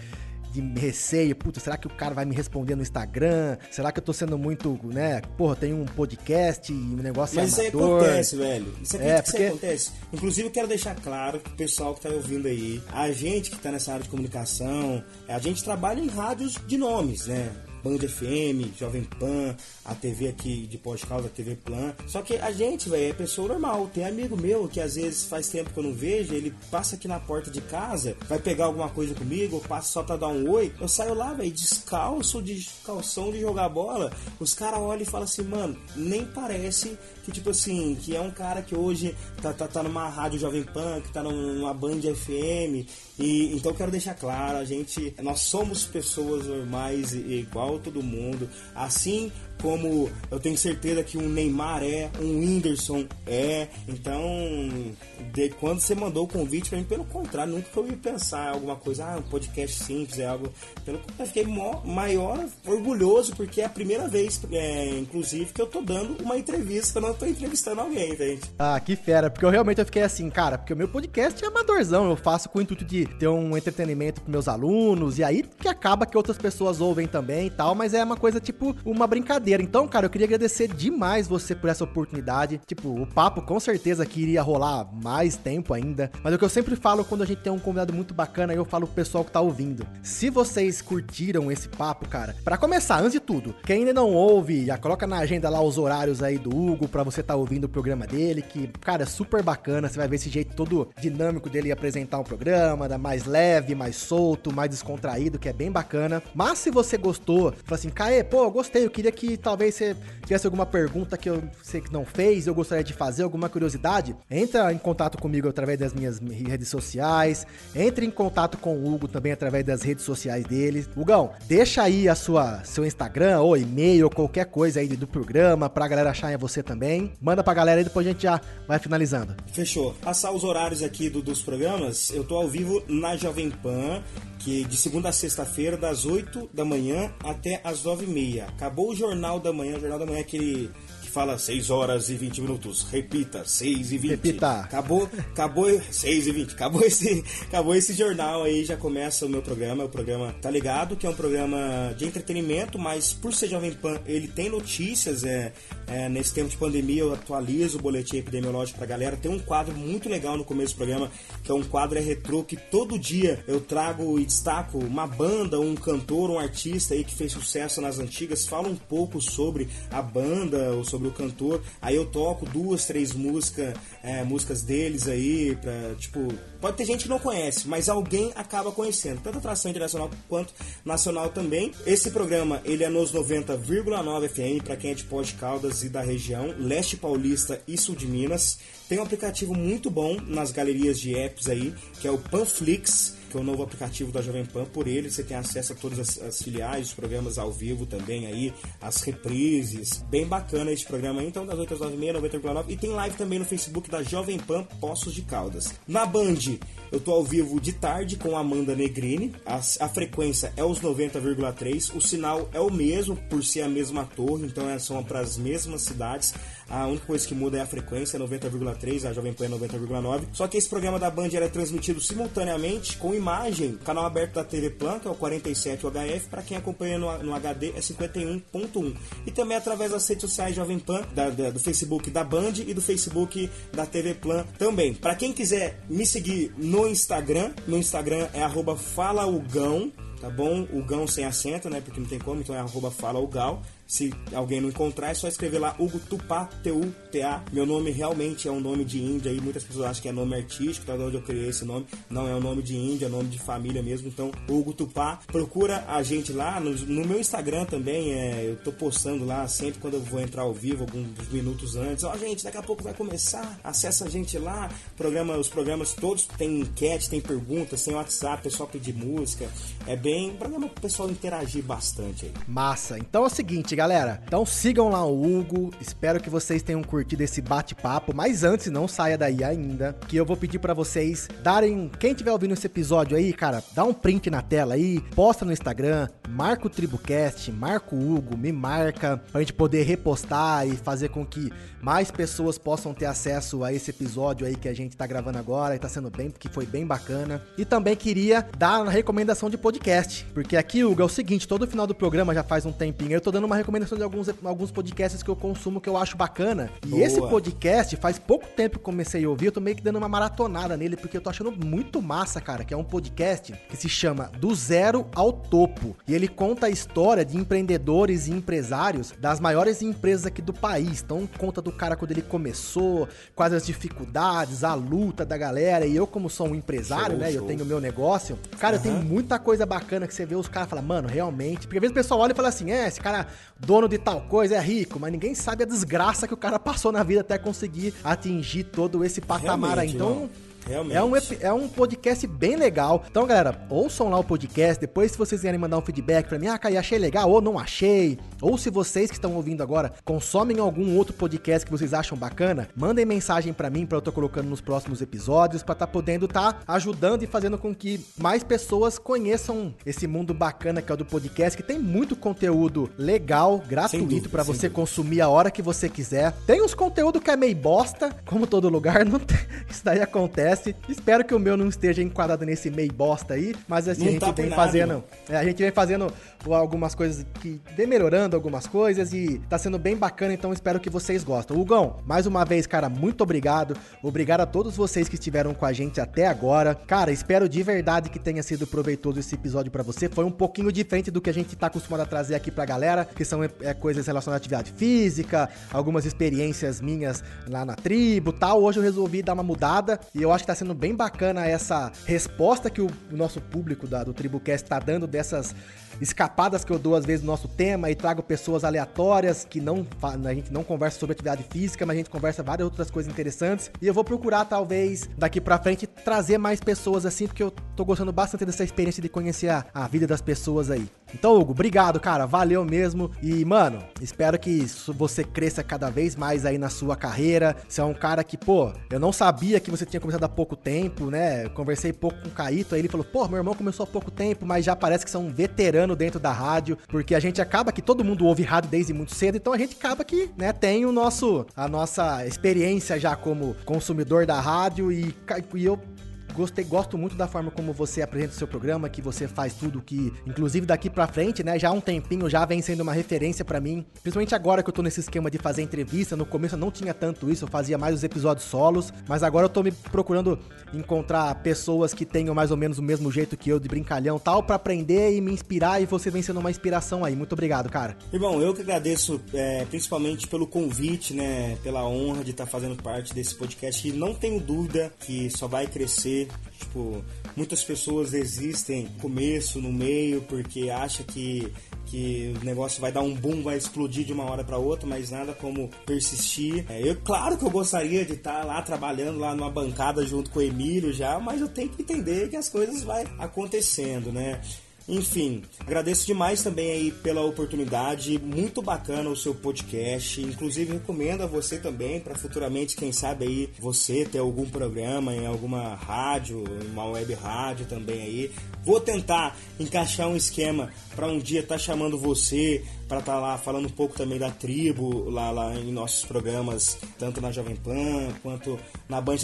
de receio, puta, será que o cara vai me responder no Instagram? Será que eu tô sendo muito, né? Porra, tem um podcast e um negócio Mas isso aí acontece, velho. Isso aqui é, porque... acontece. Inclusive, eu quero deixar claro pro pessoal que tá ouvindo aí, a gente que tá nessa área de comunicação, a gente trabalha em rádios de nomes, né? Band FM, Jovem Pan, a TV aqui de pós-causa, TV Plan. Só que a gente, velho, é pessoa normal. Tem amigo meu que às vezes faz tempo que eu não vejo, ele passa aqui na porta de casa, vai pegar alguma coisa comigo, passa só pra dar um oi. Eu saio lá, velho, descalço, de calção de jogar bola. Os caras olham e falam assim, mano, nem parece que, tipo assim, que é um cara que hoje tá, tá, tá numa rádio Jovem Pan, que tá numa Band FM. E então eu quero deixar claro, a gente, nós somos pessoas normais igual todo mundo. Assim como eu tenho certeza que um Neymar é, um Whindersson é. Então, de, quando você mandou o convite para mim, pelo contrário, nunca eu ia pensar alguma coisa, ah, um podcast simples, é algo. Pelo contrário, fiquei maior, orgulhoso, porque é a primeira vez, é, inclusive, que eu tô dando uma entrevista, eu não tô entrevistando alguém, gente. Ah, que fera, porque eu realmente eu fiquei assim, cara, porque o meu podcast é amadorzão, eu faço com o intuito de ter um entretenimento pros meus alunos, e aí que acaba que outras pessoas ouvem também tal, mas é uma coisa tipo uma brincadeira. Então, cara, eu queria agradecer demais você por essa oportunidade. Tipo, o papo com certeza que iria rolar mais tempo ainda. Mas o que eu sempre falo quando a gente tem um convidado muito bacana, eu falo pro pessoal que tá ouvindo. Se vocês curtiram esse papo, cara, para começar, antes de tudo, quem ainda não ouve, já coloca na agenda lá os horários aí do Hugo para você tá ouvindo o programa dele, que, cara, é super bacana. Você vai ver esse jeito todo dinâmico dele apresentar um programa, mais leve, mais solto, mais descontraído, que é bem bacana. Mas se você gostou, fala assim, Caê, pô, eu gostei, eu queria que talvez você tivesse alguma pergunta que eu sei que não fez, eu gostaria de fazer, alguma curiosidade, entra em contato comigo através das minhas redes sociais, entre em contato com o Hugo também através das redes sociais dele. Hugão, deixa aí a sua seu Instagram ou e-mail ou qualquer coisa aí do programa pra galera achar em você também. Manda pra galera e depois a gente já vai finalizando. Fechou. Passar os horários aqui do, dos programas, eu tô ao vivo na Jovem Pan que de segunda a sexta-feira, das 8 da manhã até as 9 e meia. Acabou o Jornal da Manhã, o Jornal da Manhã é aquele que fala 6 horas e 20 minutos. Repita, 6 e 20. Repita. Acabou, acabou 6 e 20. Acabou esse, acabou esse jornal aí, já começa o meu programa. O programa Tá Ligado, que é um programa de entretenimento, mas por ser Jovem Pan, ele tem notícias, é, é nesse tempo de pandemia eu atualizo o boletim epidemiológico pra galera. Tem um quadro muito legal no começo do programa, que é um quadro é retrô, que todo dia eu trago e destaco uma banda, um cantor, um artista aí que fez sucesso nas antigas, fala um pouco sobre a banda ou sobre o cantor. Aí eu toco duas, três músicas, é, músicas deles aí, pra, tipo, pode ter gente que não conhece, mas alguém acaba conhecendo, tanto atração internacional quanto nacional também. Esse programa, ele é nos 90,9 FM, para quem é de Pós Caldas e da região, leste paulista e sul de Minas. Tem um aplicativo muito bom nas galerias de apps aí, que é o Panflix que é o novo aplicativo da Jovem Pan. Por ele você tem acesso a todas as, as filiais, os programas ao vivo também aí, as reprises. Bem bacana esse programa. Então, das 8 às 9 h 90,9. E tem live também no Facebook da Jovem Pan Poços de Caldas. Na Band, eu tô ao vivo de tarde com Amanda Negrini. A, a frequência é os 90,3. O sinal é o mesmo, por ser a mesma torre, então é, são para as mesmas cidades. A única coisa que muda é a frequência, 90,3, a Jovem Pan é 90,9. Só que esse programa da Band é transmitido simultaneamente com imagem, canal aberto da TV Plan, que é o 47 HF, para quem acompanha no, no, HD é 51.1. E também através das redes sociais Jovem Pan, da, da, do Facebook da Band e do Facebook da TV Plan também. Para quem quiser me seguir no Instagram, no Instagram é falaugão, tá bom? O gão sem acento, né? Porque não tem como, então é arroba. Se alguém não encontrar, é só escrever lá Hugo Tupá, T-U-P-A. Meu nome realmente é um nome de índia aí. Muitas pessoas acham que é nome artístico, tá de onde eu criei esse nome. Não é um nome de índia, é nome de família mesmo. Então, Hugo Tupá, procura a gente lá. No, no meu Instagram também, é, eu tô postando lá sempre quando eu vou entrar ao vivo, alguns minutos antes. Ó, oh, gente, daqui a pouco vai começar. Acessa a gente lá. Programa, os programas todos tem enquete, tem perguntas, tem WhatsApp, pessoal pedir música. É bem programa pro pessoal interagir bastante aí. Massa. Então é o seguinte, galera. Então sigam lá o Hugo. Espero que vocês tenham curtido esse bate-papo. Mas antes, não saia daí ainda. Que eu vou pedir para vocês darem. Quem estiver ouvindo esse episódio aí, cara, dá um print na tela aí, posta no Instagram, marca o Tribucast, marca o Hugo, me marca, pra gente poder repostar e fazer com que mais pessoas possam ter acesso a esse episódio aí que a gente tá gravando agora e tá sendo bem, porque foi bem bacana. E também queria dar uma recomendação de podcast, porque aqui, Hugo, é o seguinte, todo final do programa já faz um tempinho, eu tô dando uma recomendação de alguns, alguns podcasts que eu consumo que eu acho bacana. E Boa. esse podcast, faz pouco tempo que comecei a ouvir, eu tô meio que dando uma maratonada nele, porque eu tô achando muito massa, cara, que é um podcast que se chama Do Zero ao Topo. E ele conta a história de empreendedores e empresários das maiores empresas aqui do país. Então, conta do cara quando ele começou, quais as dificuldades, a luta da galera. E eu, como sou um empresário, show, né, show. eu tenho o meu negócio, cara, uhum. tenho muita coisa bacana que você vê os caras falam, mano, realmente. Porque às vezes o pessoal olha e fala assim, é, esse cara dono de tal coisa, é rico, mas ninguém sabe a desgraça que o cara passou na vida até conseguir atingir todo esse patamar aí. Então, realmente. É um, é um podcast bem legal. Então, galera, ouçam lá o podcast. Depois, se vocês quiserem mandar um feedback pra mim, ah, Caí, achei legal ou não achei. Ou se vocês que estão ouvindo agora consomem algum outro podcast que vocês acham bacana, mandem mensagem para mim para eu tô colocando nos próximos episódios para tá podendo tá ajudando e fazendo com que mais pessoas conheçam esse mundo bacana que é o do podcast, que tem muito conteúdo legal, gratuito para você consumir a hora que você quiser. Tem uns conteúdo que é meio bosta, como todo lugar, não tem... isso daí acontece. Espero que o meu não esteja enquadrado nesse meio bosta aí, mas assim não a gente tá vem fazendo, é, a gente vem fazendo algumas coisas que vem melhorando algumas coisas e tá sendo bem bacana, então espero que vocês gostem. Hugão, mais uma vez, cara, muito obrigado. Obrigado a todos vocês que estiveram com a gente até agora. Cara, espero de verdade que tenha sido proveitoso esse episódio para você. Foi um pouquinho diferente do que a gente tá acostumado a trazer aqui pra galera, que são é, coisas relacionadas à atividade física, algumas experiências minhas lá na tribo tal. Hoje eu resolvi dar uma mudada e eu acho que tá sendo bem bacana essa resposta que o, nosso público da, do TribuCast tá dando dessas escapadas que eu dou às vezes no nosso tema e trago pessoas aleatórias que não a gente não conversa sobre atividade física, mas a gente conversa várias outras coisas interessantes. E eu vou procurar talvez daqui para frente trazer mais pessoas assim, porque eu tô gostando bastante dessa experiência de conhecer a, a vida das pessoas aí. Então, Hugo, obrigado, cara, valeu mesmo. E, mano, espero que você cresça cada vez mais aí na sua carreira. Você é um cara que, pô, eu não sabia que você tinha começado há pouco tempo, né? conversei pouco com o Caíto, aí ele falou, pô, meu irmão começou há pouco tempo, mas já parece que são veteranos dentro da rádio, porque a gente acaba que todo mundo ouve rádio desde muito cedo, então a gente acaba que, né, tem o nosso a nossa experiência já como consumidor da rádio e, e eu Gostei, gosto muito da forma como você apresenta o seu programa, que você faz tudo que, inclusive daqui para frente, né, já há um tempinho já vem sendo uma referência para mim, principalmente agora que eu tô nesse esquema de fazer entrevista, no começo eu não tinha tanto isso, eu fazia mais os episódios solos, mas agora eu tô me procurando encontrar pessoas que tenham mais ou menos o mesmo jeito que eu de brincalhão, tal, para aprender e me inspirar e você vem sendo uma inspiração aí. Muito obrigado, cara. Irmão, eu que agradeço é, principalmente pelo convite, né, pela honra de estar tá fazendo parte desse podcast e não tenho dúvida que só vai crescer Tipo, muitas pessoas existem começo, no meio, porque acha que que o negócio vai dar um boom, vai explodir de uma hora para outra, mas nada como persistir. É, eu, claro que eu gostaria de estar lá trabalhando lá numa bancada junto com o Emílio já, mas eu tenho que entender que as coisas vai acontecendo, né? Enfim, agradeço demais também aí pela oportunidade, muito bacana o seu podcast. Inclusive recomendo a você também para futuramente, quem sabe aí você ter algum programa em alguma rádio, uma web rádio também aí. Vou tentar encaixar um esquema para um dia estar tá chamando você para estar tá lá falando um pouco também da tribo lá, lá em nossos programas, tanto na Jovem Pan quanto na Band.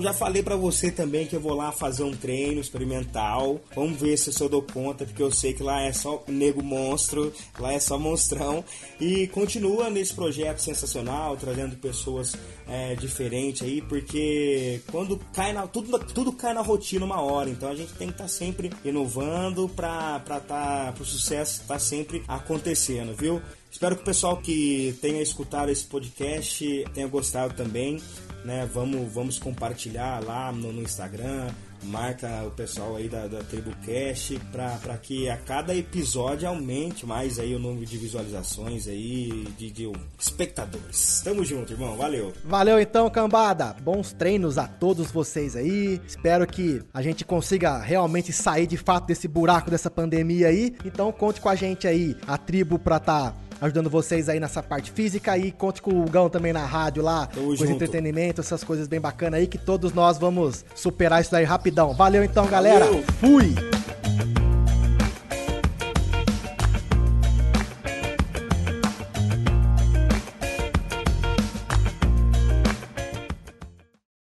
Já falei para você também que eu vou lá fazer um treino experimental. Vamos ver se eu dou conta, porque eu sei que lá é só nego monstro, lá é só monstrão. E continua nesse projeto sensacional, trazendo pessoas é, diferentes aí, porque quando cai na. Tudo, tudo cai na rotina uma hora, então a gente tem que estar tá sempre inovando para tá, o sucesso estar tá sempre acontecendo, viu? Espero que o pessoal que tenha escutado esse podcast tenha gostado também. Né? Vamos, vamos compartilhar lá no, no Instagram, marca o pessoal aí da, da Tribo Cash para que a cada episódio aumente mais aí o número de visualizações aí, de, de espectadores. Tamo junto, irmão. Valeu. Valeu então, cambada. Bons treinos a todos vocês aí. Espero que a gente consiga realmente sair de fato desse buraco dessa pandemia aí. Então conte com a gente aí, a tribo pra tá ajudando vocês aí nessa parte física e conte com o Gão também na rádio lá, Tamo com junto. entretenimento, essas coisas bem bacanas aí, que todos nós vamos superar isso aí rapidão. Valeu então, galera. Valeu. Fui!